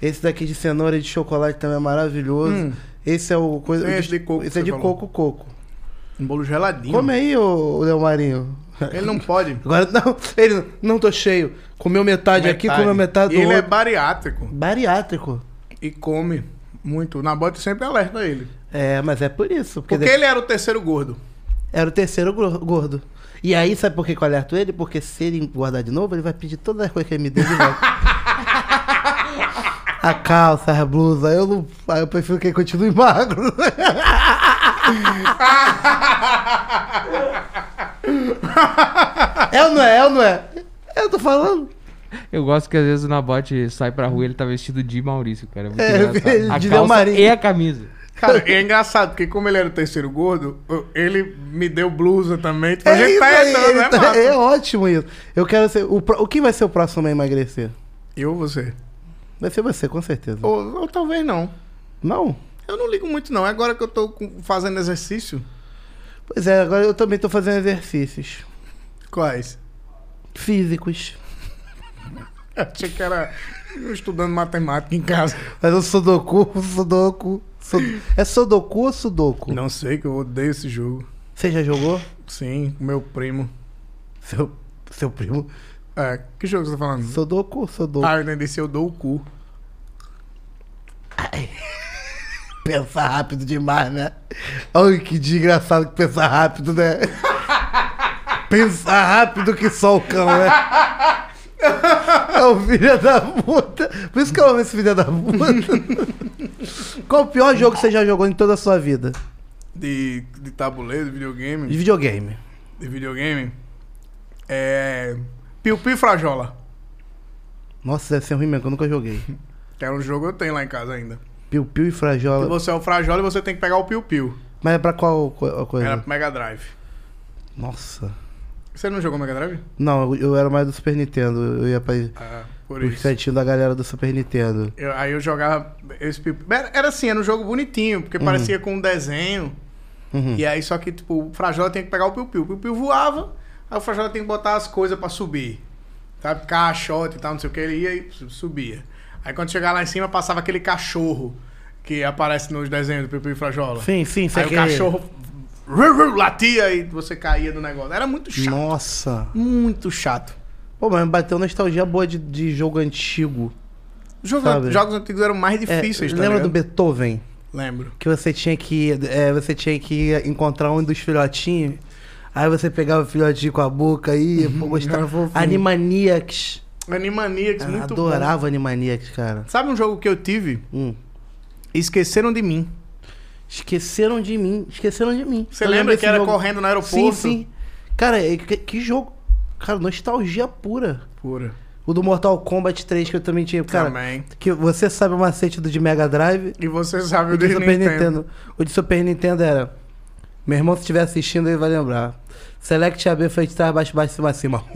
Esse daqui de cenoura e de chocolate também é maravilhoso. Hum. Esse é o coisa. Esse de coco Esse é de falou. coco coco. Um bolo geladinho. Come aí, ô, ô Léo Marinho. Ele não pode. Agora não, ele não, não tô cheio. Comeu metade, aqui, Metade. comeu metade do ele é outro. bariátrico. Bariátrico. E come muito. Na bota sempre alerta ele. É, mas é por isso. Porque, Porque ele era o terceiro gordo. era o terceiro gordo. E aí, sabe por que eu alerto ele? Porque se ele engordar de novo, ele vai pedir todas as coisas que ele me deu de volta. A calça, a blusa, eu não. Eu prefiro que ele continue magro. é ou não é? É ou não é? Eu tô falando. Eu gosto que às vezes o Nabote sai pra rua e ele tá vestido de Maurício, cara. É muito É, engraçado. A de calça Marinho. e a camisa. Cara, é engraçado, porque como ele era o terceiro gordo, ele me deu blusa também. Tipo, a gente isso tá aí, entrando, ele né, tá- é ótimo isso. Eu quero ser. O, o que vai ser o próximo a emagrecer? Eu ou você? Vai ser você, com certeza. Ou, ou talvez não. Não? Eu não ligo muito, não. É agora que eu tô com- fazendo exercício. Pois é, agora eu também tô fazendo exercícios Quais? físicos. Eu achei que era eu estudando matemática em casa. Mas o Sudoku, o Sudoku. Sud- É Sudoku ou Sudoku? Não sei, que eu odeio esse jogo. Você já jogou? Sim, meu primo. Seu, seu primo? É, que jogo você tá falando? Sudoku ou Sudoku? Ah, eu entendi se eu dou o cu. Pensa rápido demais, né? Ai, que dia engraçado que pensa rápido, né? Pensar rápido que só o cão, né? É o filho da puta. Por isso que eu amo esse filho da puta. Qual o pior jogo que você já jogou em toda a sua vida? De, de tabuleiro, de videogame. De videogame. De videogame. É. Piu Piu e Frajola. Nossa, deve ser ruim mesmo, que eu nunca joguei. Que é um jogo que eu tenho lá em casa ainda. Piu Piu e Frajola. você é o Frajola e você tem que pegar o Piu Piu. Mas é pra qual co- coisa? Era pro Mega Drive. Nossa. Você não jogou Mega Drive? Não, eu era mais do Super Nintendo. Eu ia pra Ah, por o isso. da galera do Super Nintendo. Eu- aí eu jogava esse Piu Piu. Era, era assim, era um jogo bonitinho, porque parecia com um desenho. Uhum. E aí, só que, tipo, o Frajola tem que pegar o Piu Piu. O Piu Piu voava, aí o Frajola tem que botar as coisas pra subir. Sabe? Caixote e tal, não sei o que, ele ia e su- subia. Aí quando chegava lá em cima, passava aquele cachorro. que aparece nos desenhos do Pipi e Frajola. Sim, sim, você Aí o quer- cachorro latia e você caía do negócio. Era muito chato. Nossa. Muito chato. Pô, mas bateu nostalgia boa de, de jogo antigo. Jogo- jogos antigos eram mais É, difíceis, tá lembra do ligado? Beethoven? Lembro. Que você tinha que. é, você tinha que encontrar um dos filhotinhos. Aí você pegava o filhotinho com a boca aí, pô, gostava. Animaniacs. Animaniacs, Ah, muito bom. adorava Animaniacs, cara. Sabe um jogo que eu tive? Hum. Esqueceram de mim. Esqueceram de mim. Esqueceram de mim. Você lembra que era jogo. correndo no aeroporto? Sim, sim. Cara, é- que, que jogo. Cara, nostalgia pura. Pura. O do Mortal Kombat 3 que eu também tinha. Cara, Também. que você sabe o macete do de Mega Drive. E você sabe o O de Super Nintendo. Nintendo. O de Super Nintendo era. Meu irmão, se estiver assistindo, ele vai lembrar. Select AB frente de trás, baixo, baixo, cima, cima.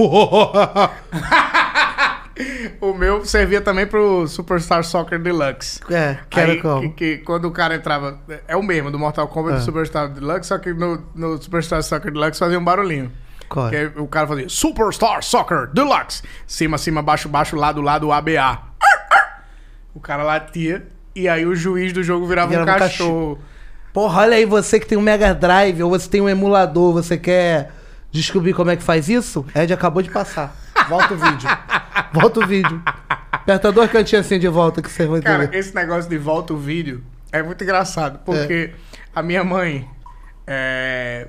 O meu servia também pro Superstar Soccer Deluxe. é, que era Aí, como? Que, que quando o cara entrava. É o mesmo do Mortal Kombat Ah. do Superstar Deluxe, só que no, no Superstar Soccer Deluxe fazia um barulhinho. Qual? Que aí o cara fazia Superstar Soccer Deluxe. Cima, cima, baixo, baixo, lado, lado, ABA. O cara latia. E aí o juiz do jogo virava, Virava um um cachorro. Porra, olha aí, você que tem um Mega Drive ou você tem um emulador, você quer descobrir como é que faz isso? Ed acabou de passar. Volta o vídeo. Volta o vídeo. Aperta dois cantinhos assim de volta que vocês vão entender. Cara, esse negócio de volta o vídeo é muito engraçado, porque a minha mãe. é,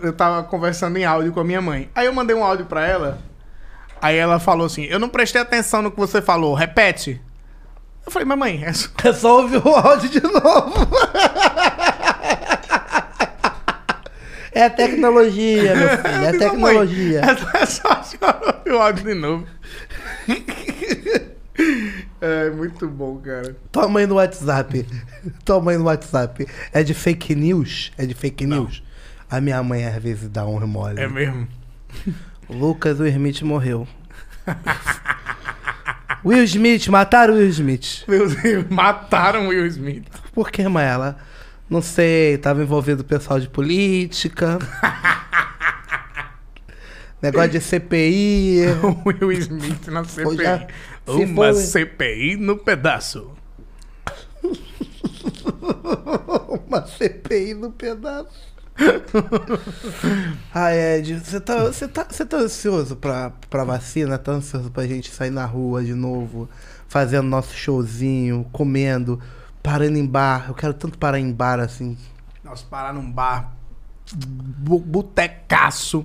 Eu tava conversando em áudio com a minha mãe. Aí eu mandei um áudio pra ela. Aí ela falou assim: Eu não prestei atenção no que você falou, repete. Eu falei, mas mãe, é só... É só ouvir o áudio de novo. É tecnologia, meu filho. É Eu digo, tecnologia. "Mãe, É só ouvir o áudio de novo. É muito bom, cara. Tua mãe no WhatsApp. Tua mãe no WhatsApp. É de fake news? É de fake news? A minha mãe às vezes dá um mole. É mesmo. Lucas, o Smith morreu. Will Smith, mataram o Will Smith. Meu Deus, mataram o Will Smith. Por que, Maela? Não sei, tava envolvido o pessoal de política. Negócio de CPI. Will Smith na CPI. já- Uma for- CPI no pedaço. Uma CPI no pedaço. ah, Ed, você tá, você tá, você tá ansioso pra, pra vacina? Tá ansioso pra gente sair na rua de novo, fazendo nosso showzinho, comendo, parando em bar? Eu quero tanto parar em bar assim. Nós parar num bar, bu- botecaço,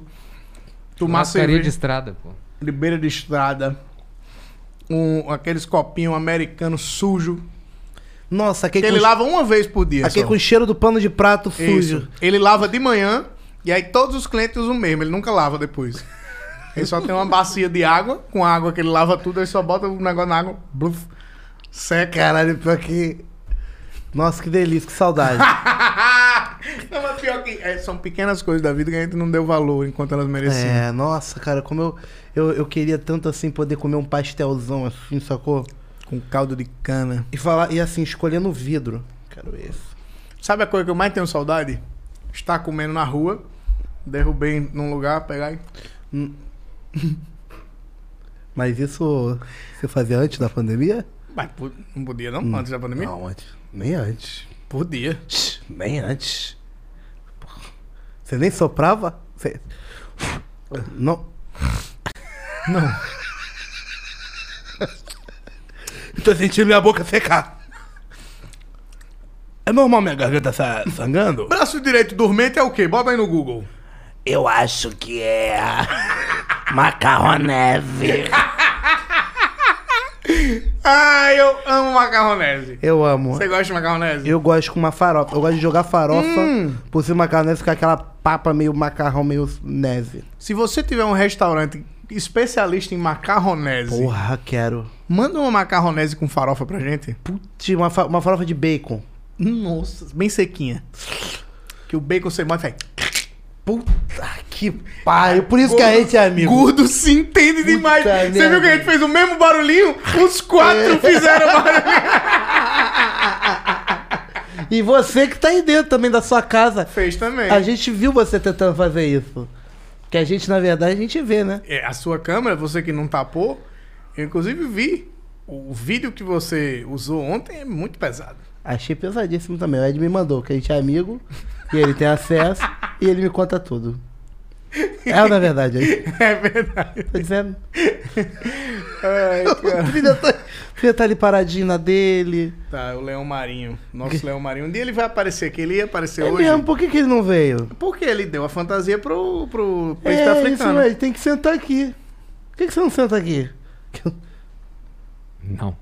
tomar cerveja de estrada, pô. de beira de estrada, um, aqueles copinhos americanos sujo. Nossa, aquele, Que ele com, lava uma vez por dia. aquele só. com cheiro do pano de prato sujo. Isso. Ele lava de manhã e aí todos os clientes usam o mesmo. Ele nunca lava depois. Ele só tem uma bacia de água, com água que ele lava tudo, aí só bota o negócio na água, bluf, seca. Caralho, pior que. Nossa, que delícia, que saudade. não, mas pior que é, são pequenas coisas da vida que a gente não deu valor enquanto elas mereciam. É, nossa, cara, como eu, eu, eu queria tanto assim poder comer um pastelzão assim, sacou? Com caldo de cana. E falar, e assim, escolhendo vidro. Quero esse. Sabe a coisa que eu mais tenho saudade? Estar comendo na rua, derrubei num lugar, pegar e. Mas isso você fazia antes da pandemia? Mas não podia não, antes da pandemia? Não, antes. Nem antes. Podia. Nem antes. Você nem soprava? Você... Não. Não. Tô sentindo minha boca secar. É normal minha garganta sa- sangrando? Braço direito dormente é o quê? Bota aí no Google. Eu acho que é macarronese. Ah, eu amo macarronese. Eu amo. Você gosta de macarronese? Eu gosto com uma farofa. Eu gosto de jogar farofa por cima macarronese, ficar aquela papa meio macarrão, meio neve. Se você tiver um restaurante especialista em macarronese, Porra, quero. manda uma macarronese com farofa pra gente. Putz, uma, fa- uma farofa de bacon. Nossa, bem sequinha. Que o bacon você e faz. Puta que pariu. Por isso que a gente é amigo. Gordo se entende demais. Você viu que a gente fez o mesmo barulhinho? Os quatro fizeram barulhinho. E você que tá aí dentro também da sua casa. Fez também. A gente viu você tentando fazer isso. Que a gente, na verdade, a gente vê, né? É, a sua câmera, você que não tapou, eu inclusive vi. O vídeo que você usou ontem é muito pesado. Achei pesadíssimo também. O Ed me mandou, que a gente é amigo, e ele tem acesso, e ele me conta tudo. É ou não é verdade aí? É verdade. Tô dizendo. Ai, O cara. filho tá, filho tá ali paradinho na dele. Tá, o Leão Marinho. Nosso Leão Marinho. Um dia ele vai aparecer aqui. Ele ia aparecer É hoje. mesmo, por que, que ele não veio? Porque ele deu a fantasia pro, pro príncipe É, isso, africano. ele tem que sentar aqui. Por que, que você não senta aqui? Não.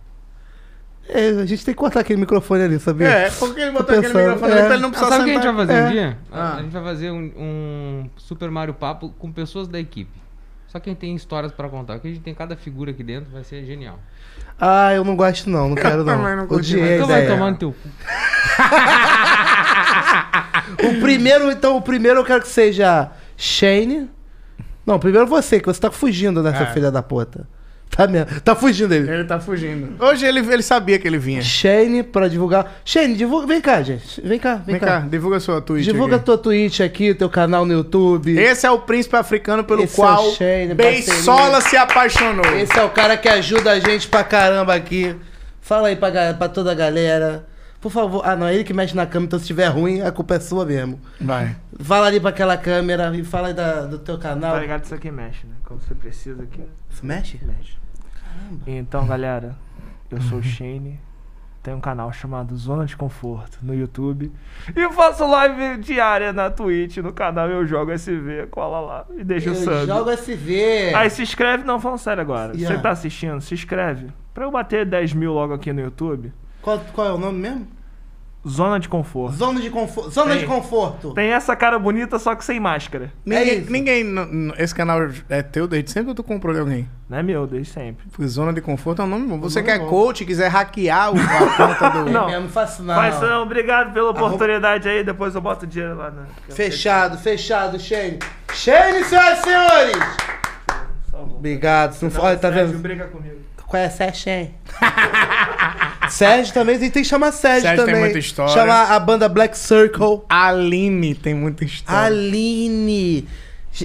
É, a gente tem que cortar aquele microfone ali, sabia? É, porque ele botou aquele microfone é. ali pra ele não Ah, precisar sabe o que a gente vai fazer É. um dia? Ah. A gente vai fazer um, um Super Mario Papo com pessoas da equipe. Só quem tem histórias pra contar. Porque a gente tem cada figura aqui dentro, vai ser genial. Ah, eu não gosto não, não quero não. também não Odiei Então vai tomar no teu cu. O primeiro, então, o primeiro eu quero que seja Shane. Não, primeiro você, que você tá fugindo dessa É. filha da puta. Tá mesmo. Tá fugindo dele. Ele tá fugindo. Hoje ele, ele sabia que ele vinha. Shane pra divulgar. Shane, divulga. Vem cá, gente. Vem cá, vem, Vem cá, divulga sua Twitch Divulga aqui. tua Twitch aqui, teu canal no YouTube. Esse é o príncipe africano pelo Esse é o qual Shane, Beisola se apaixonou. Esse é o cara que ajuda a gente pra caramba aqui. Fala aí pra, ga- pra toda a galera. Por favor. Ah, não, é ele que mexe na câmera, então se estiver ruim, a culpa é sua mesmo. Vai. Fala ali pra aquela câmera e fala aí da- do teu canal. Tá ligado? Isso aqui mexe, né? Quando você precisa aqui, Isso mexe? mexe. Então, galera, eu sou o Shane. Tenho um canal chamado Zona de Conforto no YouTube. E faço live diária na Twitch. No canal eu jogo SV. Cola lá e deixa o Eu sub. jogo SV. Aí se inscreve, não, falando sério agora. Yeah. você tá assistindo, se inscreve. Pra eu bater 10 mil logo aqui no YouTube. Qual, qual é o nome mesmo? Zona de Conforto. Zona de conforto. Zona Tem. de conforto. Tem essa cara bonita, só que sem máscara. Ninguém, isso. ninguém esse canal é teu desde sempre ou tu comprou de alguém? Não é meu, desde sempre. Porque Zona de Conforto é um nome bom. Você nome que é bom. coach, quiser hackear o, a conta do... Não. Eu não faço não. Mas não, obrigado pela oportunidade aí. Depois eu boto o dinheiro lá na. Fechado, fechado, Shane. Shane, senhoras e senhores! Obrigado. Se não for, olha, tá vendo? briga comigo. Conhece a Shane? Sérgio também, tem que chamar Sérgio, Sérgio tem também. muita história. Chamar a banda Black Circle. Aline tem muita história. Aline.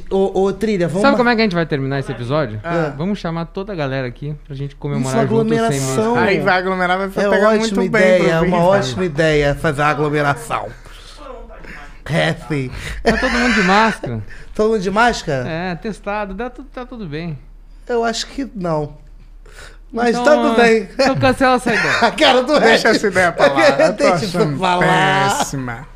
Ô, ô, Trilha, vamos... Sabe como é que a gente vai terminar esse episódio? Ah. Vamos chamar toda a galera aqui pra gente Isso, comemorar junto os 100 aglomeração. Aí vai aglomerar, vai É pegar ótima muito bem ideia, é uma ótima ideia fazer a aglomeração. É, sim. Tá todo mundo de máscara. Todo mundo de máscara? É, testado, dá tudo, tá tudo bem. Eu acho que não. Mas Então, tá tudo bem. Então cancela essa ideia. A cara do Deixa Ed. essa ideia pra lá. Eu tô Deixa achando falar. péssima.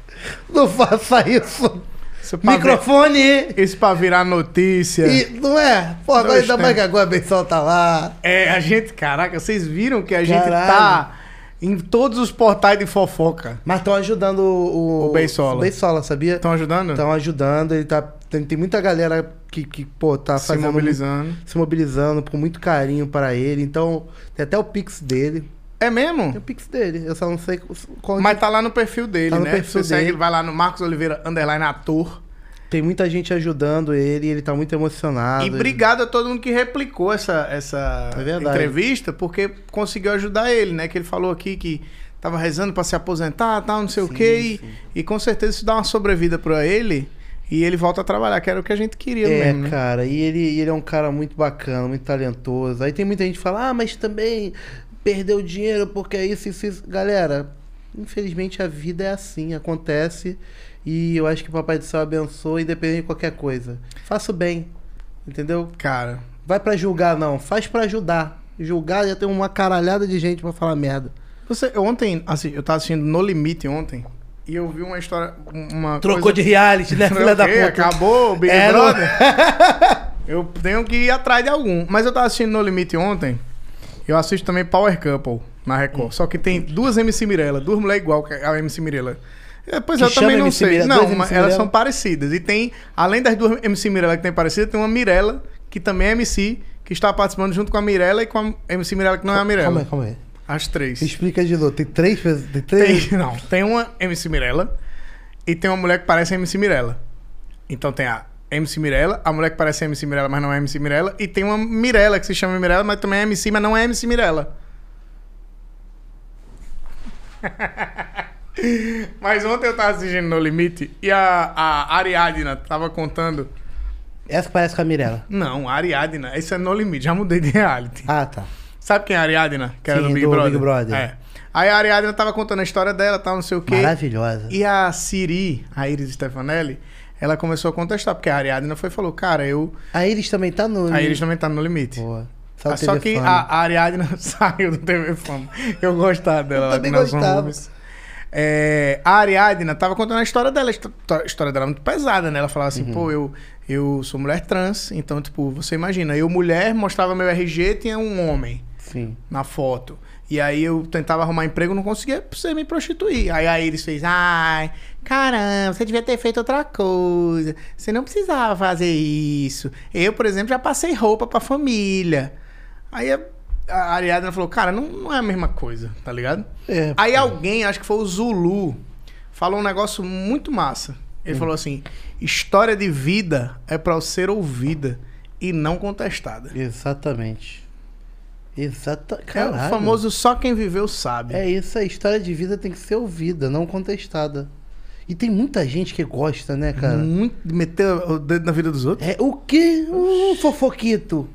Não faça isso. Isso Microfone. vir- isso pra virar notícia. E, não é? Pô, agora ainda mais que agora a Benção tá lá. É, a gente, caraca, vocês viram que a gente tá em todos os portais de fofoca. Mas estão ajudando o... O Beisola. O Beisola, sabia? Estão ajudando? Estão ajudando. Ele tá... Tem, tem muita galera que, que pô, tá se fazendo... mobilizando. Se mobilizando com muito carinho para ele. Então, tem até o Pix dele. É mesmo? Tem o Pix dele. Eu só não sei qual Mas tá lá no perfil dele, Tá no né? perfil Você segue, dele. vai lá no Marcos Oliveira, underline ator. Tem muita gente ajudando ele, ele tá muito emocionado. E obrigado a todo mundo que replicou essa, essa É entrevista, porque conseguiu ajudar ele, né? Que ele falou aqui que tava rezando pra se aposentar, tal, não sei o Sim, quê. sim. E, e com certeza isso dá uma sobrevida pra ele. E ele volta a trabalhar, que era o que a gente queria É, mesmo, né? cara, e ele, e ele é um cara muito bacana, muito talentoso. Aí tem muita gente que fala, ah, mas também perdeu dinheiro porque é isso, isso, isso. Galera, infelizmente a vida é assim, acontece. E eu acho que o Papai do Céu abençoa, independente de qualquer coisa. Faça o bem, entendeu? Cara, Vai pra julgar, não. Faz pra ajudar. Julgar já tem uma caralhada de gente pra falar merda. você, ontem, assim, eu tava assistindo No Limite ontem, e eu vi uma história, uma Trocou coisa... de reality, né, filha da puta? Acabou o Big É, não- Brother. eu tenho que ir atrás de algum. Mas eu tava assistindo No Limite ontem. Eu assisto também Power Couple na Record. Só que tem duas MC Mirella, duas mulheres igual a MC Mirella. É, pois Que eu também não MC sei. Mirella? Não, mas elas são parecidas. E tem, além das duas MC Mirella que tem parecida, tem uma Mirella, que também é MC, que está participando junto com a Mirella e com a MC Mirella que não é a Mirella. Calma aí, calma aí. As três. Explica de novo. Tem três. Tem três. Tem, não, tem uma MC Mirella e tem uma mulher que parece a MC Mirella. Então tem a MC Mirella, a mulher que parece a MC Mirella, mas não é MC Mirella, e tem uma Mirella que se chama Mirella, mas também é MC, mas não é MC Mirella. mas ontem eu tava assistindo No Limite e a, a Ariadna tava contando. Essa parece com a Mirella. Não, a Ariadna, isso é No Limite, já mudei de reality. Ah, tá. Sabe quem é a Ariadna? Que era Sim, do Big do Brother? Big Brother. É. Aí a Ariadna tava contando a história dela, tal, não sei o quê. Maravilhosa. E a Siri, a Iris Stefanelli, ela começou a contestar, porque a Ariadna foi e falou, cara, eu. A Iris também tá no. A Iris também tá no limite. Boa. Só, Ah, Só que a, a Ariadna saiu do TV Fama. Eu gostava dela. Eu também gostava. É, a Ariadna tava contando a história dela. A história dela é muito pesada, né? Ela falava assim, Uhum. pô, eu, eu sou mulher trans, então, tipo, você imagina, eu mulher, mostrava meu RG, tinha um homem Sim. na foto. E aí eu tentava arrumar emprego, não conseguia você me prostituir. Aí a Iris fez, ai, caramba, você devia ter feito outra coisa. Você não precisava fazer isso. Eu, por exemplo, já passei roupa pra família. Aí a, Ariadna falou, cara, não, não é a mesma coisa, tá ligado? É, Aí alguém, acho que foi o Zulu, falou um negócio muito massa. Ele falou assim: história de vida é pra ser ouvida e não contestada. Exatamente. Exata. É Caralho. o famoso só quem viveu sabe. É isso, a história de vida tem que ser ouvida, não contestada. E tem muita gente que gosta, né, cara? Muito meter o dedo na vida dos outros. É o quê? Um fofoquito.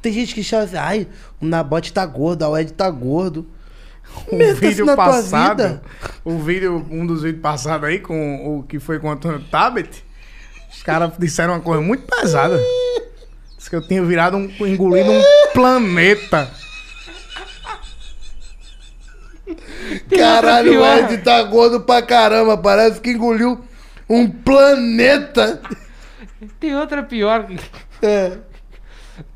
Tem gente que chama assim, ai, o Nabote tá gordo, o Ed tá gordo. O Meta-se vídeo passado, o vídeo, um dos vídeos passados aí, com o que foi com o Antônio Tabet, os caras disseram uma coisa muito pesada. Diz que eu tinha virado um, engolido um planeta. Caralho, o. Ed tá gordo pra caramba. Parece que engoliu um planeta. Tem outra pior. É.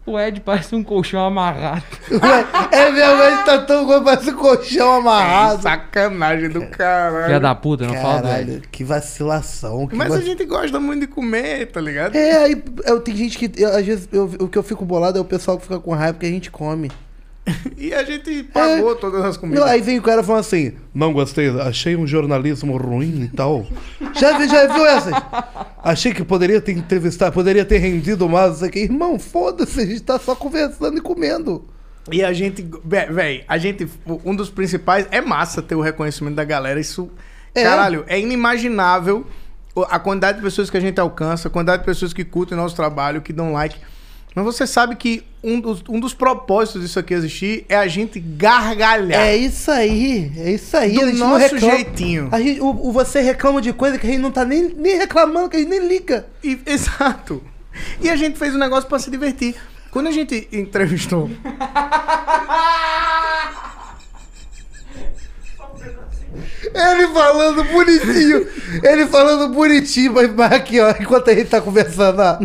O Ed parece um colchão amarrado. É mesmo, Ed tá tão gordo, parece um colchão amarrado. Sacanagem do caralho. Filha da puta, não fala do Ed. Caralho, que vacilação. Que Mas a vac- gente gosta muito de comer, tá ligado? É, aí eu, tem gente que. eu, às vezes eu- o que eu fico bolado é o pessoal que fica com raiva que a gente come. E a gente pagou todas as comidas. Aí vem o cara falando assim: Não gostei, achei um jornalismo ruim e tal. já, vi- já viu essas? Achei que poderia ter entrevistado, poderia ter rendido mais isso aqui. Irmão, foda-se, a gente tá só conversando e comendo. E a gente, vé- véi, a gente, um dos principais, é massa ter o reconhecimento da galera, isso, É. caralho, é inimaginável a quantidade de pessoas que a gente alcança, a quantidade de pessoas que curtem nosso trabalho, que dão like. Mas você sabe que um dos, um dos propósitos disso aqui existir é a gente gargalhar. É isso aí, é isso aí. Do a gente não nosso reclama. jeitinho. A gente, o, o- você reclama de coisa que a gente não tá nem, nem reclamando, que a gente nem liga. E- exato. E a gente fez um negócio pra se divertir. Quando a gente entrevistou. Ele falando bonitinho. ele falando bonitinho, mas aqui, ó, enquanto a gente tá conversando, ó,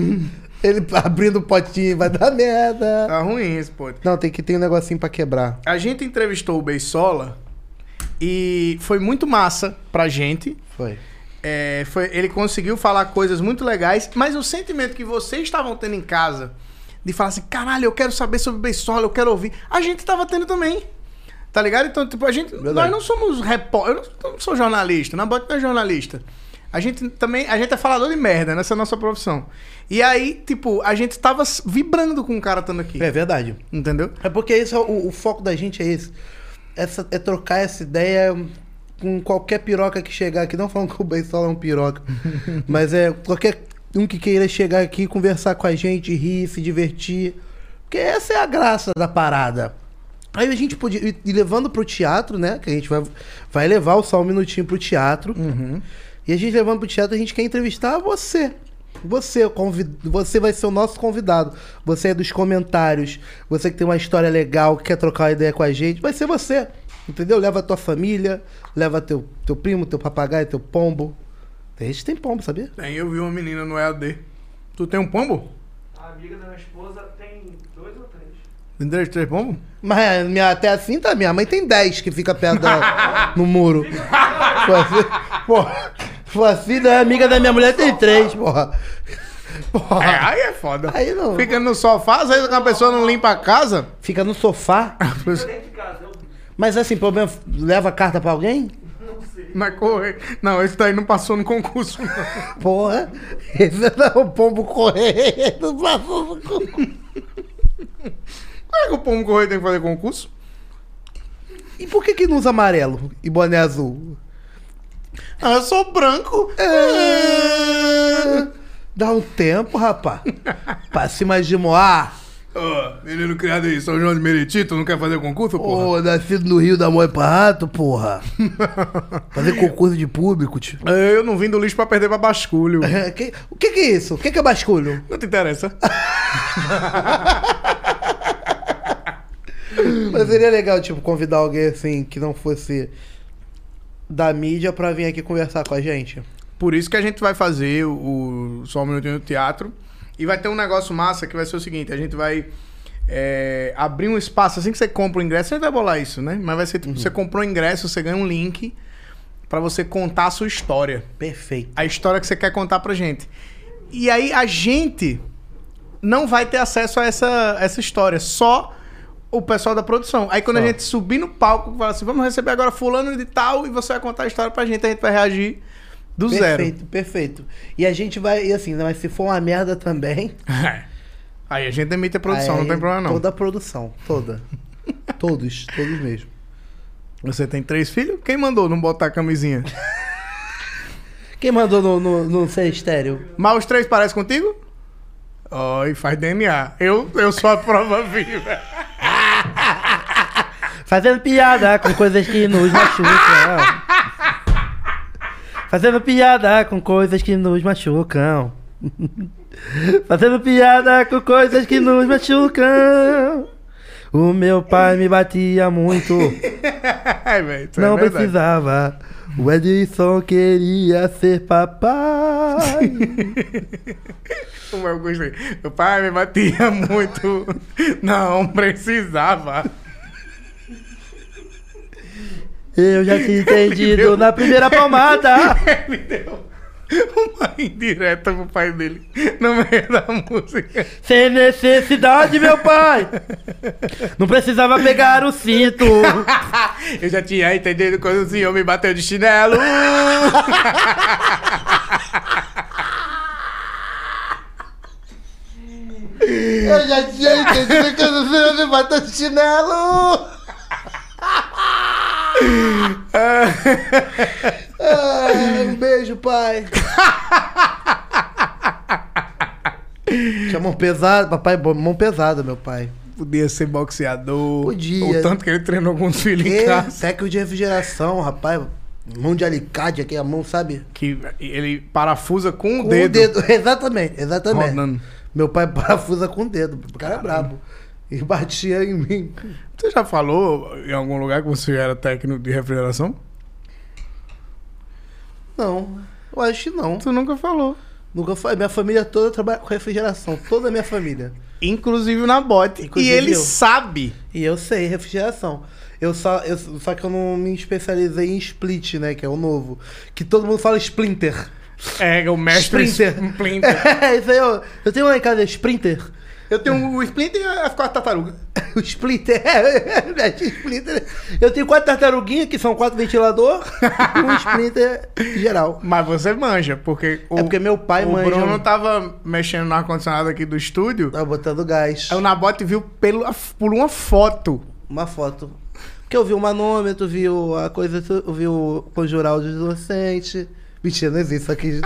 ele abrindo o potinho, vai dar merda. Tá ruim esse pô. Não, tem que ter um negocinho pra quebrar. A gente entrevistou o Beisola e foi muito massa pra gente. Foi. É, foi, ele conseguiu falar coisas muito legais, mas o sentimento que vocês estavam tendo em casa de falar assim, caralho, eu quero saber sobre Beisola, eu quero ouvir, a gente tava tendo também. Tá ligado? Então, tipo, a gente. Nós não somos repórter. Eu não, não sou jornalista, na bota não é jornalista. A gente também. A gente é falador de merda, nessa é a nossa profissão. E aí, tipo, a gente tava vibrando com o cara estando aqui. É verdade. Entendeu? É porque esse é o, o foco da gente é esse. Essa, é trocar essa ideia com qualquer piroca que chegar aqui. Não falando que o Beisola é um piroca. mas é qualquer um que queira chegar aqui, conversar com a gente, rir, se divertir. Porque essa é a graça da parada. Aí a gente podia ir levando pro teatro, né? Que a gente vai, vai levar o só um minutinho pro teatro. E a gente levando pro teatro, a gente quer entrevistar você. Você, o convid... você vai ser o nosso convidado. Você é dos comentários. Você que tem uma história legal, que quer trocar uma ideia com a gente, vai ser você. Entendeu? Leva a tua família, leva teu, teu primo, teu papagaio, teu pombo. Tem gente que tem pombo, sabia? Tem, eu vi uma menina no EAD. Tu tem um pombo? A amiga da minha esposa tem dois ou três. Tem três, três pombos? Mas minha, até assim tá. Minha mãe tem 10 que fica perto dela no muro. Você, você não é amiga da minha mulher, tem 3, porra. É, Porra. aí é foda. Aí não. Fica no sofá, às vezes a pessoa não limpa a casa. Fica no sofá. Dentro de casa, eu Mas assim, problema, leva carta pra alguém? Vai correr. Não, esse daí não passou no concurso. não. Porra, esse é o pombo correndo. passou no cu. Como é que o pombo correio tem que fazer concurso? E por que que não usa amarelo e boné azul? Ah, eu sou branco. É... Dá um tempo, rapaz. pra cima de Moá. Ô, menino criado em São João de Meriti, tu não quer fazer concurso, porra? Ô, nascido no Rio da Mãe pra rato, porra. Fazer concurso de público, tio. É, Eu não vim do lixo pra perder pra basculho. É, que- o que que é isso? O que que é basculho? Não te interessa? Mas seria legal, tipo, convidar alguém assim que não fosse da mídia pra vir aqui conversar com a gente. Por isso que a gente vai fazer o, o Só um Minutinho no Teatro. E vai ter um negócio massa que vai ser o seguinte: a gente vai é, abrir um espaço. Assim que você compra o ingresso, a gente vai bolar isso, né? Mas vai ser tipo: você comprou o ingresso, você ganha um link pra você contar a sua história. Perfeito. A história que você quer contar pra gente. E aí a gente não vai ter acesso a essa, essa história, só o pessoal da produção. Aí quando a Só. gente subir no palco, fala assim: vamos receber agora fulano de tal, e você vai contar a história pra gente, a gente vai reagir do zero. Perfeito, perfeito. E a gente vai, e assim, mas se for uma merda também. Aí a gente demite a produção, não tem problema não. Toda a produção, toda. todos, todos mesmo. Você tem três filhos? Quem mandou não botar a camisinha? Quem mandou no, no, no ser estéreo? Mas os três parecem contigo? Ó, e faz DNA. Eu, eu sou a prova viva. Fazendo piada com coisas que nos machucam. Fazendo piada com coisas que nos machucam. Fazendo piada com coisas que nos machucam. O meu pai me batia muito, Ai, é não precisava. O Edson queria ser papai. Como eu gostei. Meu pai me batia muito. Não precisava. Eu já tinha entendido na primeira palmada. Ele deu uma indireta pro pai dele no meio da música. Sem necessidade, meu pai. Não precisava pegar o cinto. Eu já tinha entendido quando o senhor me bateu de chinelo. Eu já tinha entendido que eu não sei onde bateu de chinelo. Ai, um beijo, pai. Tinha mão pesada, papai, mão pesada, meu pai. Podia ser boxeador. Podia. O tanto que ele treinou com os filhos em E, casa. técnico de refrigeração, rapaz. Mão de alicate aqui, a mão, sabe? Que ele parafusa com o Com dedo. o dedo. Exatamente, exatamente. Rodando. Meu pai parafusa com o dedo. O cara é brabo. E batia em mim. Você já falou em algum lugar que você era técnico de refrigeração? Não, eu acho que não. Tu nunca falou. Nunca foi. Minha família toda trabalha com refrigeração. Toda a minha família. Inclusive na bote. Inclusive e ele eu. sabe. E eu sei refrigeração. Eu só, eu, só que eu não me especializei em split, né? Que é o novo. Que todo mundo fala splinter. É, o mestre Splinter. Splinter. É, isso aí eu, eu tenho lá em casa sprinter. Eu tenho o Splinter e as quatro tartarugas. O splinter. É, é, splinter. Eu tenho quatro tartaruguinhas, que são quatro ventiladores. e um splinter geral. Mas você manja, porque o, É porque meu pai o manja. Bruno tava mexendo no ar-condicionado aqui do estúdio. Tá botando gás. Aí o Nabote viu pelo, por uma foto. Uma foto. Porque eu vi o manômetro, vi o- a coisa, eu vi o conjural de inocente. Mentira, não existe aqui.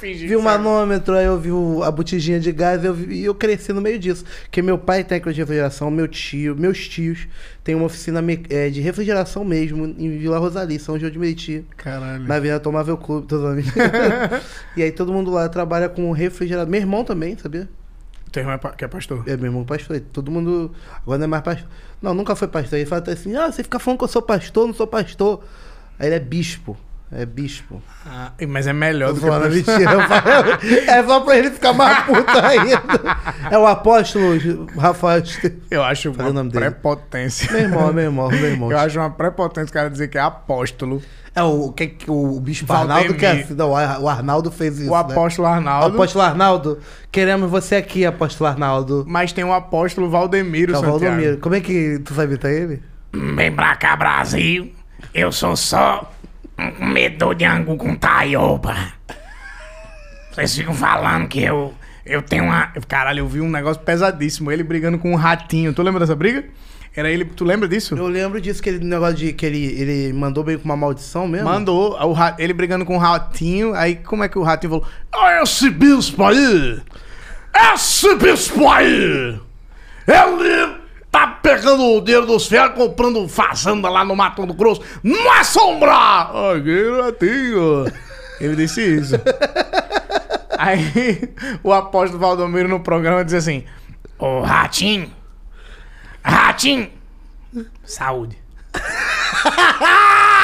Fingi vi o que manômetro, aí eu vi o- a botijinha de gás eu vi- e eu cresci no meio disso. Porque meu pai é técnico de refrigeração, meu tio, meus tios têm uma oficina me- é, de refrigeração mesmo em Vila Rosali, São João de Meriti. Caralho. Na Avenida Tomável Clube, todos amigos. e aí todo mundo lá trabalha com refrigerador. Meu irmão também, sabia? Teu irmão é que é pastor. É, meu irmão pastor. Todo mundo. Agora não é mais pastor. Não, nunca foi pastor. Ele fala até assim: ah, você fica falando que eu sou pastor, não sou pastor. Aí ele é bispo. É bispo. Ah, mas é melhor do que mentira. é só pra ele ficar mais puto ainda. É o apóstolo Rafael. Eu acho o uma dele. prepotência. Meu irmão, meu irmão, meu irmão. Eu acho uma prepotência o cara dizer que é apóstolo. É o, que, que- o bispo. Arnaldo que é. Não, o Ar- o Arnaldo fez isso. o né? apóstolo O Arnaldo. apóstolo Arnaldo, queremos você aqui, apóstolo Arnaldo. Mas tem o apóstolo Valdemiro Que é o Santiago. Valdomiro. Como é que tu sabe imitar ele? Vem pra cá, Brasil. Eu sou só um comedor de angu com taioba. Vocês ficam falando que eu, eu tenho uma. Caralho, eu vi um negócio pesadíssimo. Ele brigando com um ratinho. Tu lembra dessa briga? Era ele. Tu lembra disso? Eu lembro disso, que ele, negócio de que ele, ele mandou bem com uma maldição mesmo. Mandou o ra- ele brigando com o ratinho. Aí como é que o ratinho falou? Ah, esse bispo aí! Esse bispo aí! Ele tá pegando o dinheiro dos fiéis, comprando fazenda lá no Mato Grosso. Não assombrar! Aqui ratinho. Ele disse isso. Aí o apóstolo Valdomiro no programa diz assim: Ô ratinho. Ratinho. Saúde.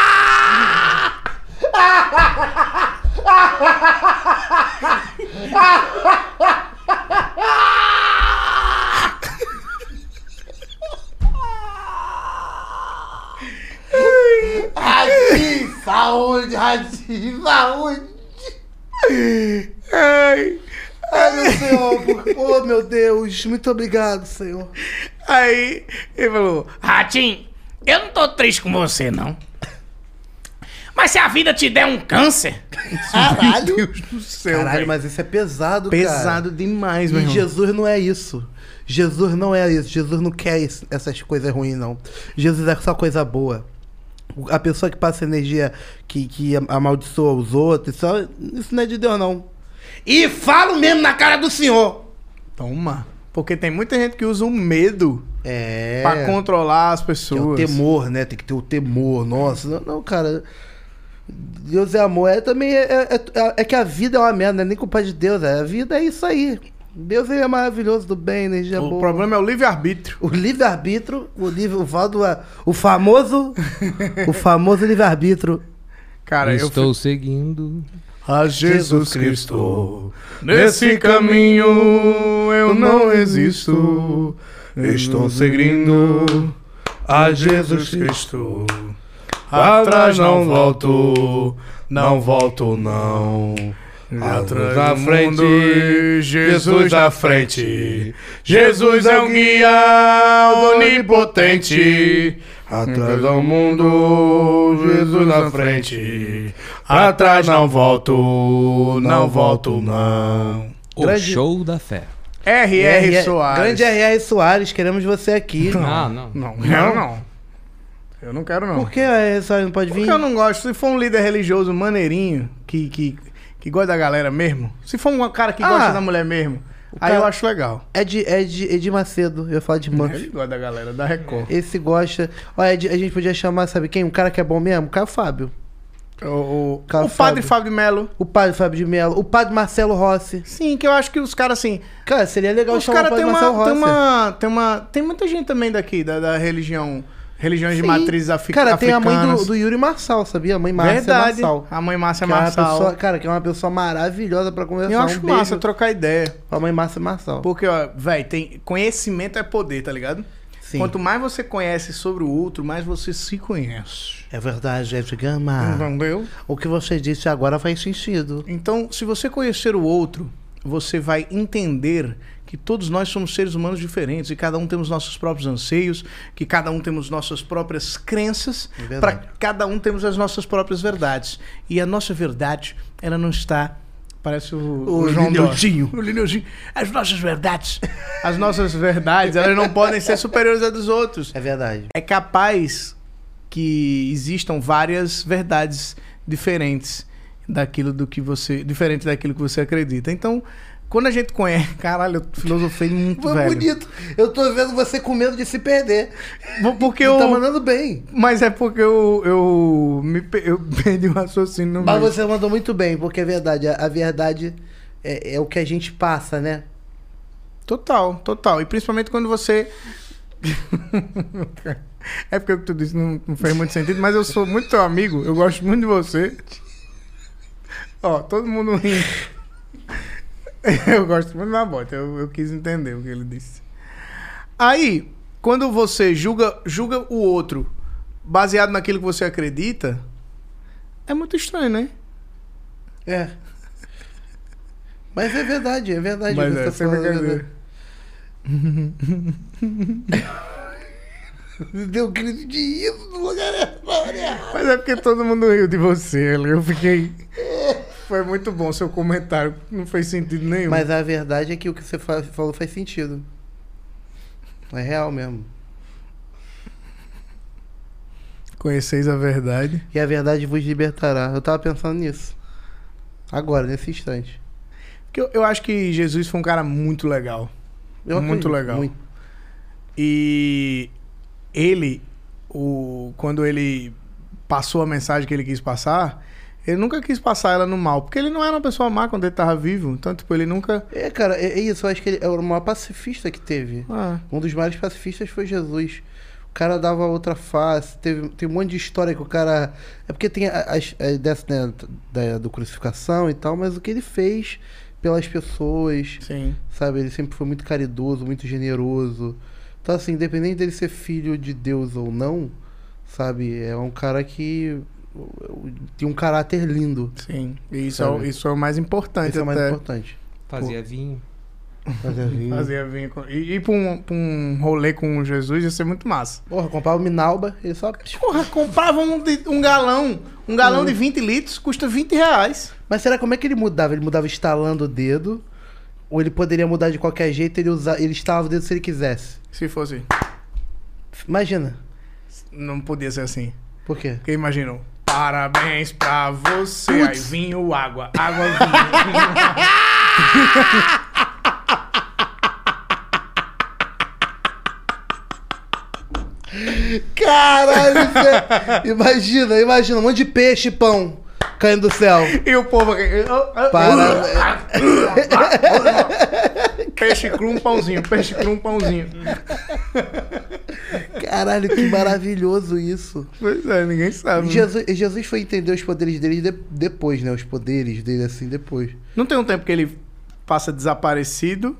Radinho, saúde, Radinho, saúde. Ai. Ai, meu Senhor, por- oh meu Deus, muito obrigado, Senhor. Aí ele falou: Ratinho, eu não tô triste com você, não. Mas se a vida te der um câncer, Caralho. Deus do céu. Caralho, velho. mas isso é pesado, cara. Pesado demais, meu E irmão. Jesus não é isso. Jesus não é isso. Jesus não quer essas coisas ruins, não. Jesus é só coisa boa. A pessoa que passa energia que, que amaldiçoa os outros, só, isso não é de Deus, não. E falo mesmo na cara do Senhor. Toma. Porque tem muita gente que usa o medo É. pra controlar as Que é o pessoas. temor, né? Tem que ter o temor. Nossa, não, não, cara. Deus é amor. É também. É, é, é- é que a vida é uma merda, não é nem culpa de Deus. É, a vida é isso aí. Deus ele é maravilhoso, do bem, energia O boa. problema é o livre-arbítrio. O livre-arbítrio, o livre, o, valdo, o famoso. o famoso livre-arbítrio. Cara, eu Estou seguindo. A Jesus Cristo, nesse caminho eu não existo. Estou seguindo a Jesus Cristo. Atrás não volto, não volto não. Atrás na na frente, Jesus na frente. Jesus é um guia onipotente. Atrás do mundo, Jesus na frente. Atrás não volto, não volto não. O Grande- show da fé. R.R. Soares. Grande R.R. Soares, queremos você aqui. Ah, não. Não, quero não. Eu não quero não. Por que a R.R. Soares não pode vir? Porque eu não gosto. Se for um líder religioso maneirinho, que, que, que gosta da galera mesmo, se for um cara que Ah, gosta da mulher mesmo, aí cara- eu acho legal. É de, é de Edir Macedo, eu ia falar de Ele Murphy. gosta da galera, da Record. Esse gosta. Olha, a gente podia chamar, sabe quem? Um cara que é bom mesmo? O Caio Fábio. O, o, Cara, o padre Fábio. Fábio de Melo. O padre Fábio de Mello. O padre Marcelo Rossi. Sim, que eu acho que os caras assim. Cara, seria legal Os chamar o caras padre tem Marcelo uma, Rossi. tem uma. Tem uma. Tem muita gente também daqui, da, da religião. Religiões de Sim. matriz afri Cara, tem a mãe do, africanas. do Yuri Marçal, sabia? A mãe Márcia Verdade. Marçal. A mãe Márcia Que é Marçal. pessoa, cara, que é uma pessoa maravilhosa pra conversar. eu acho um massa trocar ideia. pra mãe Márcia Marçal. Porque, ó, velho, tem. Conhecimento é poder, tá ligado? Sim. Quanto mais você conhece sobre o outro, mais você se conhece. É verdade, Ed Gama. Entendeu? O que você disse agora faz sentido. Então, se você conhecer o outro, você vai entender que todos nós somos seres humanos diferentes e cada um temos nossos próprios anseios, que cada um temos nossas próprias crenças, É para cada um temos as nossas próprias verdades. E a nossa verdade, ela não está Parece o, O João Lineuzinho. Dó. O Lineuzinho. As nossas verdades. As nossas verdades, elas não podem ser superiores às dos outros. É verdade. É capaz que existam várias verdades diferentes daquilo do que você. Diferente daquilo que você acredita. Então, quando a gente conhece. Caralho, eu filosofei muito, Foi velho. bonito. Eu tô vendo você com medo de se perder. Porque Você eu. tá mandando bem. Mas é porque eu. Eu, me, eu perdi o raciocínio no Mas meio. você mandou muito bem, porque é verdade. A, a verdade é, é o que a gente passa, né? Total, total. E principalmente quando você. é porque o que tu disse não, não fez muito sentido, mas eu sou muito teu amigo, eu gosto muito de você. Ó, todo mundo rindo. Eu gosto muito da bota, eu, eu quis entender o que ele disse. Aí, quando você julga, julga o outro baseado naquilo que você acredita, é muito estranho, né? É. Mas é verdade, é verdade. Mas é, é brincadeira. verdade. Deu um grito de isso no lugar errado. Mas é porque todo mundo riu de você, eu fiquei. Foi muito bom seu comentário, não fez sentido nenhum. Mas a verdade é que o que você fa- falou faz sentido. É real mesmo. Conheceis a verdade. E a verdade vos libertará. Eu tava pensando nisso. Agora, nesse instante. Porque eu, eu acho que Jesus foi um cara muito legal. Eu Muito acredito, legal. muito. E ele, o, quando ele passou a mensagem que ele quis passar, ele nunca quis passar ela no mal. Porque ele não era uma pessoa má quando ele tava vivo. Então, tipo, ele nunca. É, cara, é, é isso. Eu acho que ele é o maior pacifista que teve. Ah, Um dos maiores pacifistas foi Jesus. O cara dava outra face. Teve, tem um monte de história que o cara. É porque tem a, as- dessa, né, da, do crucificação e tal, mas o que ele fez pelas pessoas, sim. sabe? Ele sempre foi muito caridoso, muito generoso. Então, assim, independente dele ser filho de Deus ou não, sabe? É um cara que tem um caráter lindo. Sim. E isso, é, isso é o mais importante Isso é o mais até. importante. Fazia vinho. Fazer vinho. Fazer vinho. E ir pra um, pra um rolê com Jesus ia ser muito massa. Porra, comprava o Minalba, ele só. Porra, comprava um, de- um galão. Um galão de 20 litros, custa 20 reais. Mas será como é que ele mudava? Ele mudava estalando o dedo? Ou ele poderia mudar de qualquer jeito ele, usa, ele estalava o dedo se ele quisesse? Se fosse. Imagina. Não podia ser assim. Por quê? Porque imaginam. Parabéns pra você. Aí vinho, água. Água, vinho. Caralho, é- imagina, imagina, um monte de peixe e pão caindo do céu. e o povo aqui. Para... Peixe cru, um pãozinho. Peixe cru, um pãozinho. Caralho, que maravilhoso isso. Pois é, ninguém sabe. né? Jesus, Jesus foi entender os poderes dele de- depois, né? Os poderes dele assim depois. Não tem um tempo que ele passa desaparecido.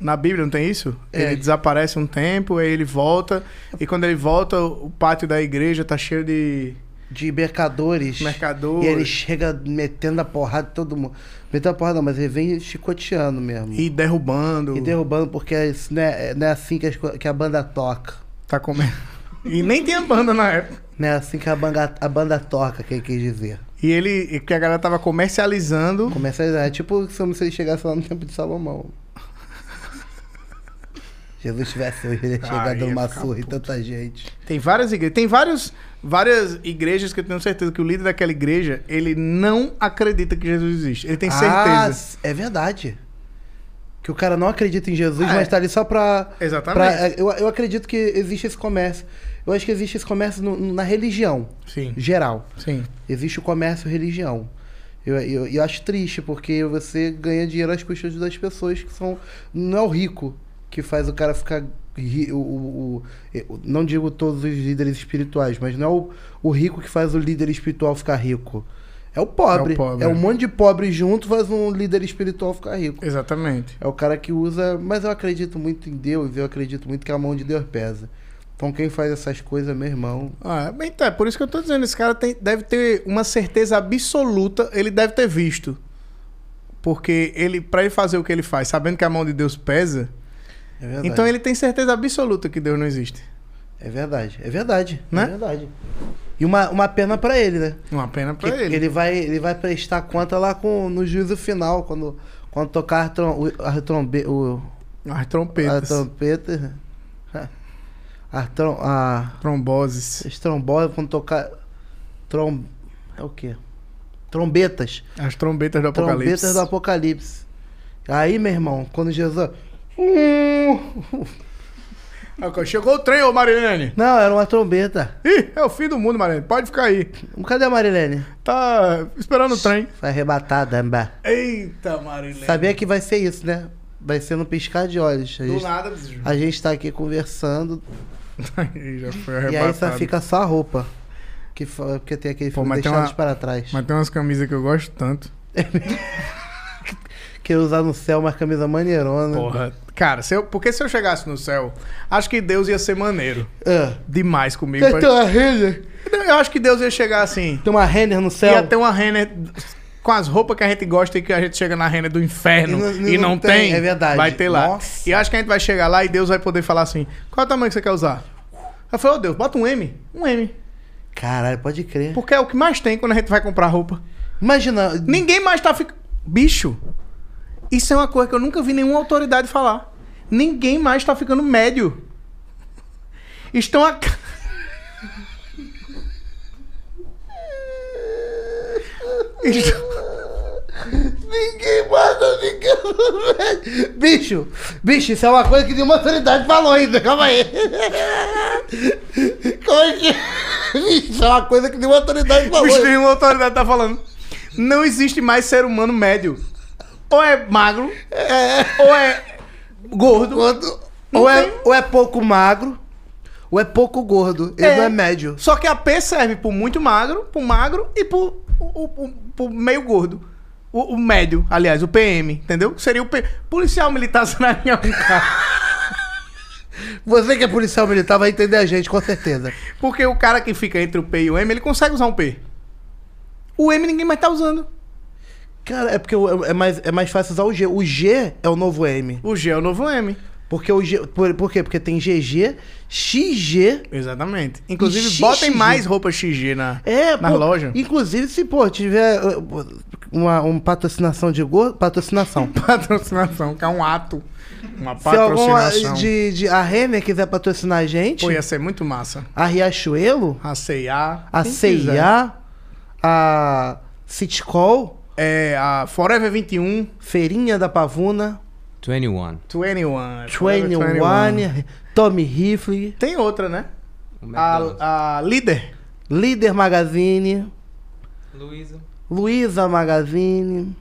Na Bíblia não tem isso? É. Ele desaparece um tempo, aí ele volta. E quando ele volta, o pátio da igreja tá cheio de De mercadores. mercadores. E ele chega metendo a porrada em todo mundo. Metendo a porrada, não, mas ele vem chicoteando mesmo. E derrubando. E derrubando, porque isso não, é, não é assim que, as que a banda toca. Tá comendo. E nem tinha banda na época. Não é assim que a banda, a banda toca, que ele quis dizer. E ele. e Que a galera tava comercializando. A. É tipo se ele chegasse lá no tempo de Salomão. Jesus tivesse hoje, ele ia chegar Ah, dando uma surra em tanta gente. Tem várias igrejas. Tem vários, várias igrejas que eu tenho certeza que o líder daquela igreja, ele não acredita que Jesus existe. Ele tem Ah, certeza. é verdade. Que o cara não acredita em Jesus, Ah, mas é. tá ali só pra. Exatamente. pra eu, eu acredito que existe esse comércio. Eu acho que existe esse comércio no- na religião, Sim. geral. Sim. Existe o comércio religião. Eu, eu, eu acho triste, porque você ganha dinheiro às custas das pessoas que são. Não é o rico que faz o cara ficar. O, o- o- eu não digo todos os líderes espirituais, mas não é o, o rico que faz o líder espiritual ficar rico. É o pobre. É o pobre, É é. um monte de pobre junto faz um líder espiritual ficar rico. Exatamente. É o cara que usa. Mas eu acredito muito em Deus, eu acredito muito que a mão de Deus pesa. Então quem faz essas coisas, meu irmão. Ah, bem, tá, é por isso que eu tô dizendo, esse cara tem- deve ter uma certeza absoluta, ele deve ter visto. Porque ele, para ele fazer o que ele faz, sabendo que a mão de Deus pesa, É então ele tem certeza absoluta que Deus não existe. É verdade, é verdade, Né? é verdade. E uma, uma pena pra ele, né? Uma pena pra Que- ele. ele vai ele vai prestar conta lá com no juízo final quando quando tocar a, trom, o- a trombe, o As a trompetas, trompeta a trom, a tromboses, as trombose quando tocar trom é o quê? Trombetas. as trombetas do apocalipse. Trombetas do Apocalipse. Aí, meu irmão, quando Jesus Ah, Chegou o trem, ô Marilene. Não, era uma trombeta. Ih, é o fim do mundo, Marilene. Pode ficar aí. Cadê a Marilene? Tá esperando o trem. Foi arrebatada, amba. Eita, Marilene. Sabia que vai ser isso, né? Vai ser no piscar de olhos. A Do gente, nada, a gente tá aqui conversando Aí já foi e aí arrebatado. só fica só a roupa. Que, porque tem aquele Pô, filme uma- para Trás. Mas tem umas camisas que eu gosto tanto. Quer usar no céu uma camisa maneirona. Porra. Cara, se eu, porque se eu chegasse no céu, acho que Deus ia ser maneiro. Ah. Demais comigo. Tem, uma Renner. Eu acho que Deus ia chegar assim. Tem uma Renner no céu. Ia ter uma Renner com as roupas que a gente gosta e que a gente chega na Renner do inferno E e não- não, e não tem, tem, é verdade. Vai ter lá. Nossa. E acho que a gente vai chegar lá e Deus vai poder falar assim: qual é o tamanho que você quer usar? Eu falei, ô Deus, bota um M. Um M. Caralho, pode crer. Porque é o que mais tem quando a gente vai comprar roupa. Imagina. Ninguém mais tá ficando. Bicho, isso é uma coisa que eu nunca vi nenhuma autoridade falar. Ninguém mais tá ficando médio. Estão a. Estão- Ninguém Mano, ficando velho. Bicho, bicho, isso é uma coisa que nenhuma autoridade falou ainda. Calma aí. É isso é uma coisa que nenhuma autoridade falou. Bicho, nenhuma autoridade tá falando. Não existe mais ser humano médio. Ou é magro, ou é gordo. Ou, é, ou é pouco magro, ou é pouco gordo. Ele É. não é médio. Só que a P serve pro muito magro, pro magro e pro, o- o- pro meio gordo. O, o médio, aliás, o PM, entendeu? Seria o P... policial militar sararinhão, cara. Você que é policial militar vai entender a gente, com certeza. Porque o cara que fica entre o P e o M, ele consegue usar um P. O M ninguém mais tá usando. Cara, é porque o- é mais, é mais fácil usar o G. O G é o novo M. O G é o novo M. Porque o G. Por, por quê? Porque tem GG, XG. Exatamente. Inclusive, XG. botem mais roupa XG na, É, na pô, loja. Inclusive, se, pô, tiver uh, uma, uma patrocinação de gordo. Patrocinação. Patrocinação, que é um ato. Uma se alguma patrocinação. de, de. A Renner quiser patrocinar a gente, Pô, ia ser muito massa. a Riachuelo, A C&A. a. CIA, a Citcol, É, a Forever 21. Feirinha da Pavuna, 21. 21. Forever 21, Tommy Rifle, Tem outra, né? A, a Líder. Líder Magazine, Luísa. Luiza Magazine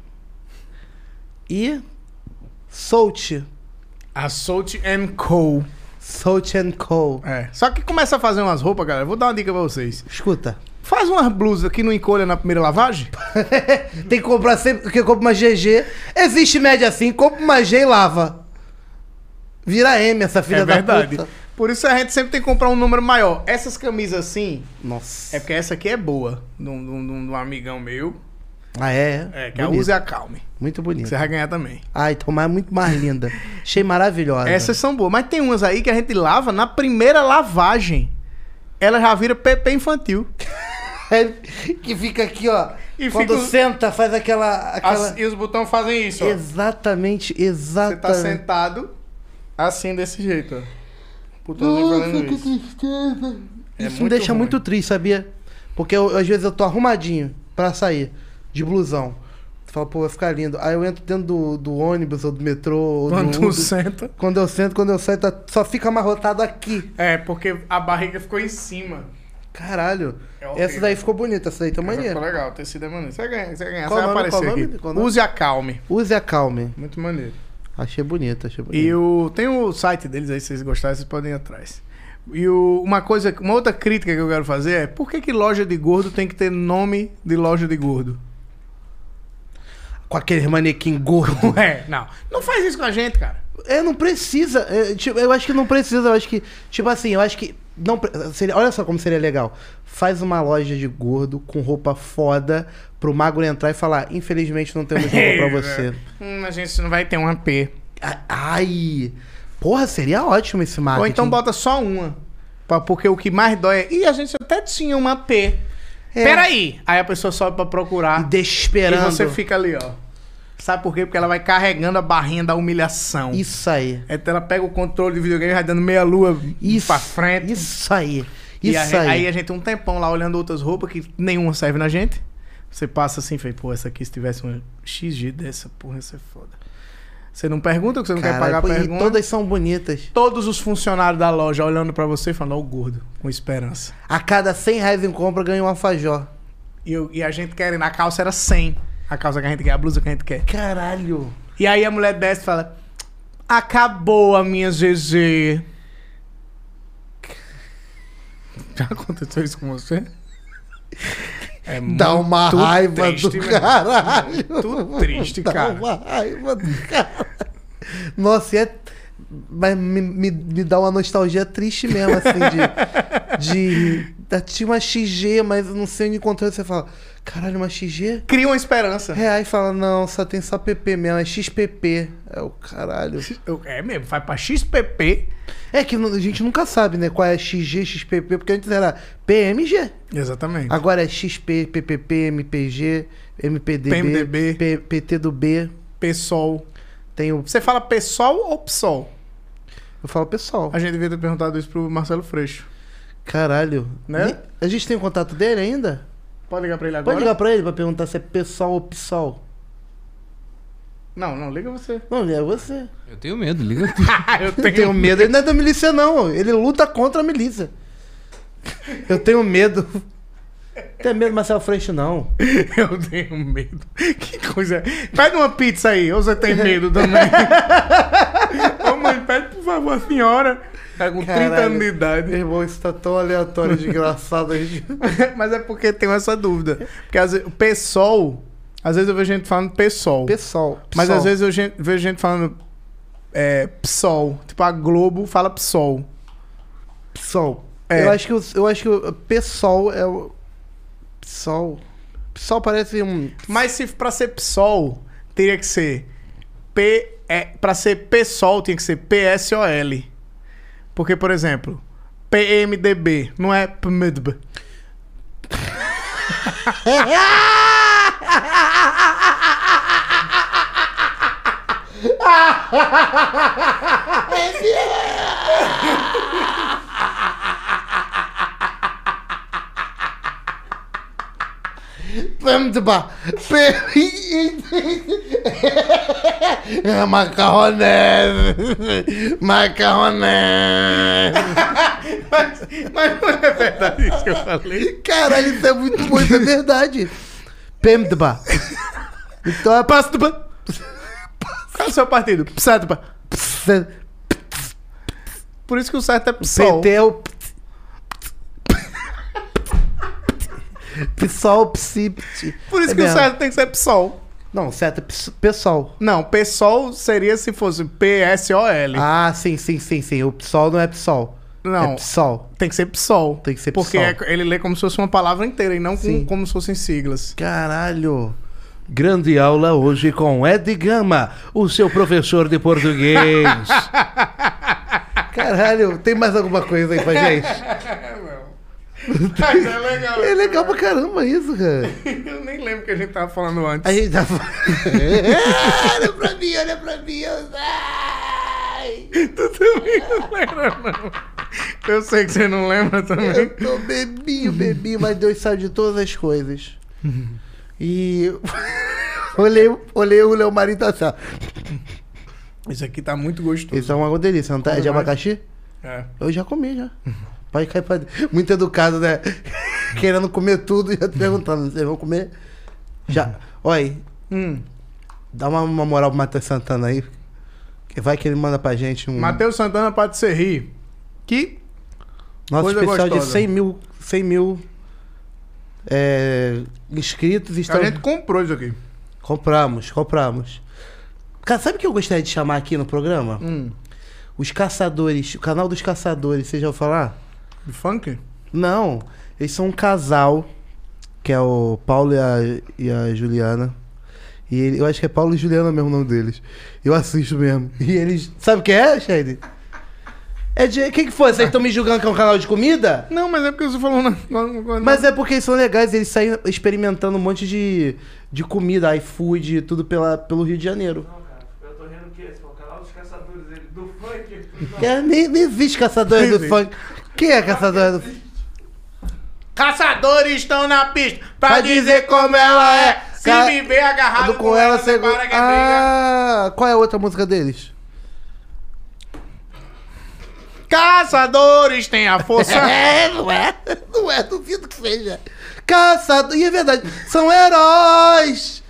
e Soult. A Salt and Co. Soult and Co. É. Só que começa a fazer umas roupas, galera. Vou dar uma dica pra vocês. Escuta, Faz umas blusas que não encolha na primeira lavagem. tem que comprar sempre, porque compra uma GG. Existe média assim, compra uma G e lava. Vira M essa filha é da verdade. puta. Por isso a gente sempre tem que comprar um número maior. Essas camisas assim, Nossa. é porque essa aqui é boa. De um, de um- de um amigão meu. Ah, é? É, que a Bonito. Use e a Calme. Muito bonito. Você vai ganhar também. Ai, tomar é muito mais linda. Achei maravilhosa. Essas são boas. Mas tem umas aí que a gente lava na primeira lavagem. Ela já vira PP infantil. que fica aqui, ó. E quando fica- senta, faz aquela. aquela... As- e os botões fazem isso, ó. Exatamente, Você exatamente. tá sentado assim, desse jeito, Nossa, que isso. tristeza. É Isso me deixa ruim. muito triste, sabia? Porque eu- às vezes eu tô arrumadinho pra sair, de blusão. Fala, pô, vai ficar lindo. Aí eu entro dentro do, do ônibus ou do metrô. Ou Quando do tu Uber. senta. Quando eu sento, quando eu saio, tá- só fica amarrotado aqui. É, porque a barriga ficou em cima. Caralho. É horrível. essa daí ficou bonita, essa daí tá maneira. ficou legal, o tecido é maneiro. Você vai ganhar, você vai ganhar. Qual você vai nome, qual aparecer nome? aqui. Use a Calme. Use a calme. Muito maneiro. Achei bonita, achei bonita. E o, tem o site deles aí, se vocês gostarem, vocês podem ir atrás. E o, uma coisa, uma outra crítica que eu quero fazer é por que, que loja de gordo tem que ter nome de loja de gordo? Com aquele manequim gordo. É, não. Não faz isso com a gente, cara. É, não precisa. É, tipo, eu acho que não precisa. Eu acho que, tipo assim, eu acho que. Não, seria, olha só como seria legal. Faz uma loja de gordo com roupa foda pro magro entrar e falar: infelizmente não temos roupa pra você. Hum, a gente não vai ter um AP. Ai! Porra, seria ótimo esse marketing. Ou então bota só uma. Pra- Porque o que mais dói é. Ih, a gente até tinha uma AP. É. Peraí. Aí a pessoa sobe pra E procurar. deixa E você fica ali, ó. Sabe por quê? Porque ela vai carregando a barrinha da humilhação. Isso aí. Então ela pega o controle de videogame e vai dando meia lua Isso. pra frente. Isso aí. E Isso a gente- aí. aí a gente um tempão lá olhando outras roupas que nenhuma serve na gente. Você passa assim e fala, pô, essa aqui se tivesse uma XG dessa, porra, ia ser foda. Você não pergunta, porque você não quer Caralho, pagar a pô, e pergunta. todas são bonitas. Todos os funcionários da loja olhando pra você e falando, ó, gordo, com esperança. A cada 100 reais em compra ganha um alfajor. E, eu- e a gente querendo, a calça era 100. A calça que a gente quer, a blusa que a gente quer. Caralho. E aí a mulher desce e fala, acabou a minha GG. Já aconteceu isso com você? É Dá uma raiva triste, do caralho. Muito triste, Dá cara. uma raiva do caralho. Nossa, e é. Mas me, me, me dá uma nostalgia triste mesmo, assim, de. de tinha uma XG, mas não sei onde encontrar. Você fala, caralho, uma XG? Cria uma esperança. É, aí fala, não, só tem só PP mesmo, é XPP. É o caralho. É mesmo, vai pra XPP. É que a gente nunca sabe, né, qual é XG, XPP, porque antes era PMG. Exatamente. Agora é XP, PPP, MPG, MPDB, PMDB. P- PT do B. PSOL. Tem o. Você fala PSOL ou PSOL? Eu falo pessoal. A gente devia ter perguntado isso pro Marcelo Freixo. Caralho. Né? A gente tem o contato dele ainda? Pode ligar pra ele agora? Pode ligar pra ele pra perguntar se é pessoal ou PSOL. Não, não, liga você. Não, é você. Eu tenho medo, liga tu. eu Eu tenho medo. Ele não é da milícia, não. Ele luta contra a milícia. Eu tenho medo. Tem medo do Marcelo Freixo, não. Eu tenho medo. Que coisa. Pede uma pizza aí, ou você tem medo também? Ô mãe, pede por favor a senhora. Tá com 30 Caralho. anos de idade. Meu irmão, isso tá tão aleatório, desgraçado. Mas é porque tenho essa dúvida. Porque às vezes, o PSOL, às vezes eu vejo gente falando PSOL. Pessoal. Mas às vezes eu vejo gente falando é, PSOL. Tipo, a Globo fala PSOL. PSOL. É. Eu acho que o, eu acho que o PSOL é o. PSOL. PSOL parece um. Mas se pra ser PSOL, teria que ser P. É, pra ser PSOL, tinha que ser PSOL. Porque, por exemplo, PMDB, não é PMDB. Pemdba. Macarronese. Macarronese. Mas, mas não é verdade isso que eu falei. Caralho, isso é muito bom, isso é verdade. Pemdba. Então é PASDBA. Qual é o seu partido? PSADBA. Por isso que o certo é PSOL. PT é o. PSOL, PSIPT. Por isso É que o mesmo. certo tem que ser PSOL. Não, certo é ps- PSOL. Não, PSOL seria se fosse PSOL. Ah, sim, sim, sim, sim. O PSOL não é PSOL. Não. É PSOL. Tem que ser PSOL. Tem que ser Porque PSOL. é- ele lê como se fosse uma palavra inteira e não com- como se fossem siglas. Caralho. Grande aula hoje com Ed Gama, o seu professor de português. Caralho, tem mais alguma coisa aí pra gente? Mas é legal. É legal pra caramba isso, cara. Eu nem lembro o que a gente tava falando antes. A gente tá olha pra mim, olha pra mim. Ai, Tu também não lembra, não. Eu sei que você não lembra também. eu tô bebinho, bebinho, mas Deus sabe de todas as coisas. E olhei, olhei o Leomarinho tá assim. Isso aqui tá muito gostoso. Isso é uma delícia, não tá? É de abacaxi? É. Eu já comi, já. Pode cair pra dentro. Muito educado, né? Querendo comer tudo e te perguntando, vocês vão comer? Já. Olha aí, Hum. dá uma, uma moral pro Matheus Santana aí. Que vai que ele manda pra gente um... Matheus Santana pode ser rir. Que Nosso coisa especial de gostosa. 100 mil, 100 mil é, inscritos. a Estamos... gente comprou isso aqui. Compramos, compramos. Cara, sabe o que eu gostaria de chamar aqui no programa? Hum. Os Caçadores, o canal dos Caçadores, vocês já ouviram falar? De funk? Não, eles são um casal, que é o Paulo e a, e a Juliana. E ele, eu acho que é Paulo e Juliana mesmo o nome deles. Eu assisto mesmo. E eles. Sabe o que é, Shade? É de. O que, que foi? Vocês estão me julgando que é um canal de comida? Não, mas é porque você falou. Na, Mas é porque eles são legais, eles saem experimentando um monte de, de comida, iFood, tudo pela, pelo Rio de Janeiro. Não, cara, eu tô rindo que esse é o canal dos caçadores ele, do funk. É, nem, nem existe caçadores do funk. Quem é caçador do? Caçadores estão na pista pra, Pra dizer como ela é. Se Ca- me ver agarrado com ela, você. para que é briga. Ah, qual é a outra música deles? Caçadores têm a força. É, não é? Não é, duvido que seja. Caçador. E é verdade, são heróis!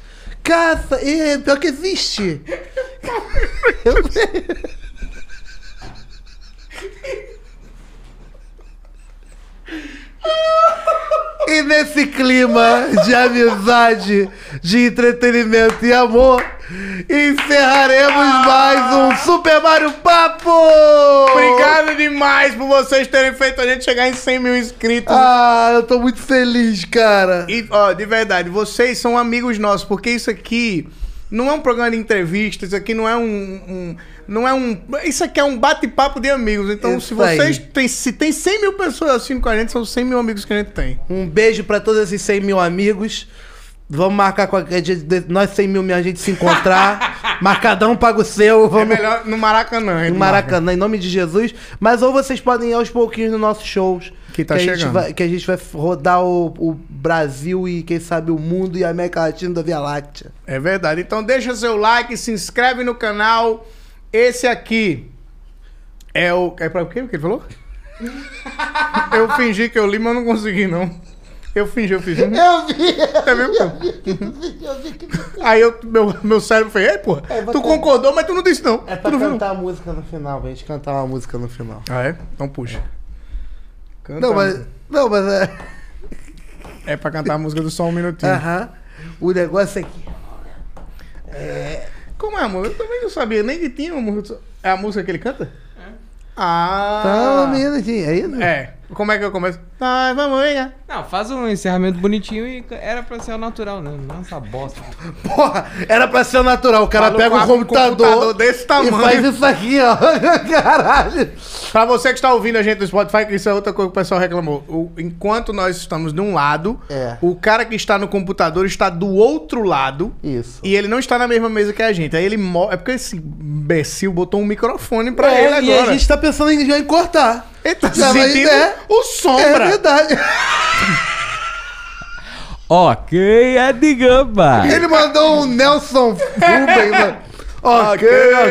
Caça. E pior que existe. Eu. E nesse clima de amizade, de entretenimento e amor, encerraremos mais um Super Mario Papo! Obrigado demais por vocês terem feito a gente chegar em 100 mil inscritos. Ah, eu tô muito feliz, cara. E, ó, de verdade, vocês são amigos nossos, porque isso aqui não é um programa de entrevista, isso aqui não é um. um- não é um. Isso aqui é um bate-papo de amigos. Então, Isso se vocês têm. Se tem 100 mil pessoas assistindo com a gente, são 100 mil amigos que a gente tem. Um beijo pra todos esses 100 mil amigos. Vamos marcar qualquer dia, nós 100 mil a gente se encontrar. Marcadão paga o seu. É Vamos melhor no Maracanã. no Maracanã, em nome de Jesus. Mas ou vocês podem ir aos pouquinhos nos nossos shows. Que tá a gente chegando. vai, que a gente vai rodar o, o Brasil e, quem sabe, o mundo e a América Latina da Via Láctea. É verdade. Então deixa seu like, se inscreve no canal. Esse aqui é o. É pra o quê? O que ele falou? eu fingi que eu li, mas não consegui, não. Eu fingi, eu fingi. Eu vi! Você viu? Eu vi que Aí eu, meu, meu cérebro fez, ei, porra, É, tu concordou, mas tu não disse não. É tu pra viu, não. cantar a música no final, pra gente cantar uma música no final. Ah, é? Então puxa. Canta Não, mas. música. Não, mas é. É pra cantar a música do Só Um Minutinho. Aham. O negócio é que. Como é a música? Eu também não sabia nem que tinha uma música. É a música que ele canta? É. Ah. Tá, menino, assim, é isso? É. Como é que eu começo? Nós vamos ligar. Não, faz um encerramento bonitinho e era pra ser o natural, né? Não essa bosta. Porra, era pra ser natural. O cara Fala pega o computador, computador desse e tamanho. faz isso aqui, ó. Caralho. Pra você que está ouvindo a gente no Spotify, que isso é outra coisa que o pessoal reclamou. O- enquanto nós estamos de um lado, É. o cara que está no computador está do outro lado. Isso. E ele não está na mesma mesa que a gente. Aí ele mo- É porque esse imbecil botou um microfone pra É, ele e agora. a gente tá pensando em, já em cortar. Ele tá sentindo é. o É sombra. Verdade. Ok, é de gamba. Ele mandou um Nelson Rubens. né? ok,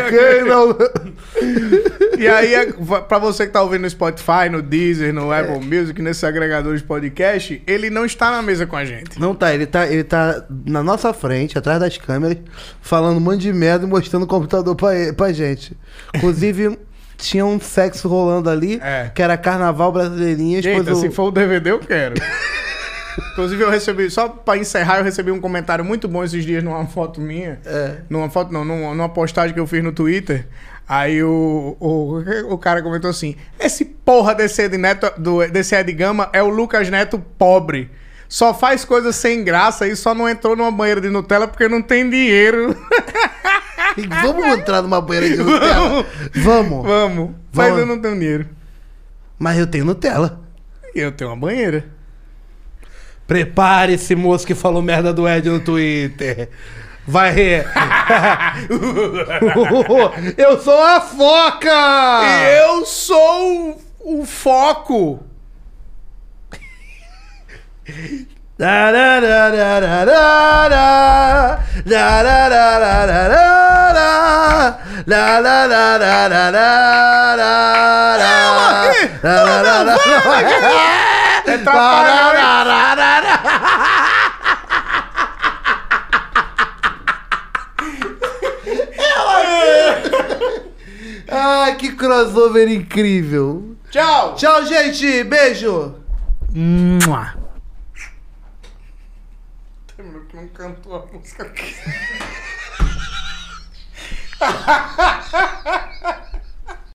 ok, não. E aí, é- pra você que tá ouvindo no Spotify, no Deezer, no Apple Music, nesses agregadores de podcast, ele não está na mesa com a gente. Não tá, ele tá, ele tá na nossa frente, atrás das câmeras, falando um monte de merda e mostrando o computador pra, ele- pra gente. Inclusive, tinha um sexo rolando ali, É. que era carnaval brasileirinhas. Eita, pois o- se for o DVD, eu quero. Inclusive, eu recebi, só pra encerrar, eu recebi um comentário muito bom esses dias numa foto minha. É. Numa foto, não, numa, numa postagem que eu fiz no Twitter. Aí o, o, o cara comentou assim: Esse porra desse Ed, Neto, do, desse Ed Gama é o Lucas Neto pobre. Só faz coisas sem graça e só não entrou numa banheira de Nutella porque não tem dinheiro. Vamos entrar numa banheira de Nutella? Vamos. Vamos. Mas Vamos. eu não tenho dinheiro. Mas eu tenho Nutella. E eu tenho uma banheira. Prepare esse moço que falou merda do Ed no Twitter. Vai rir. eu sou a foca! Eu sou o foco. É. Ai, que crossover incrível. Tchau. Tchau, gente. Beijo. Mua. Terminou que não cantou a música.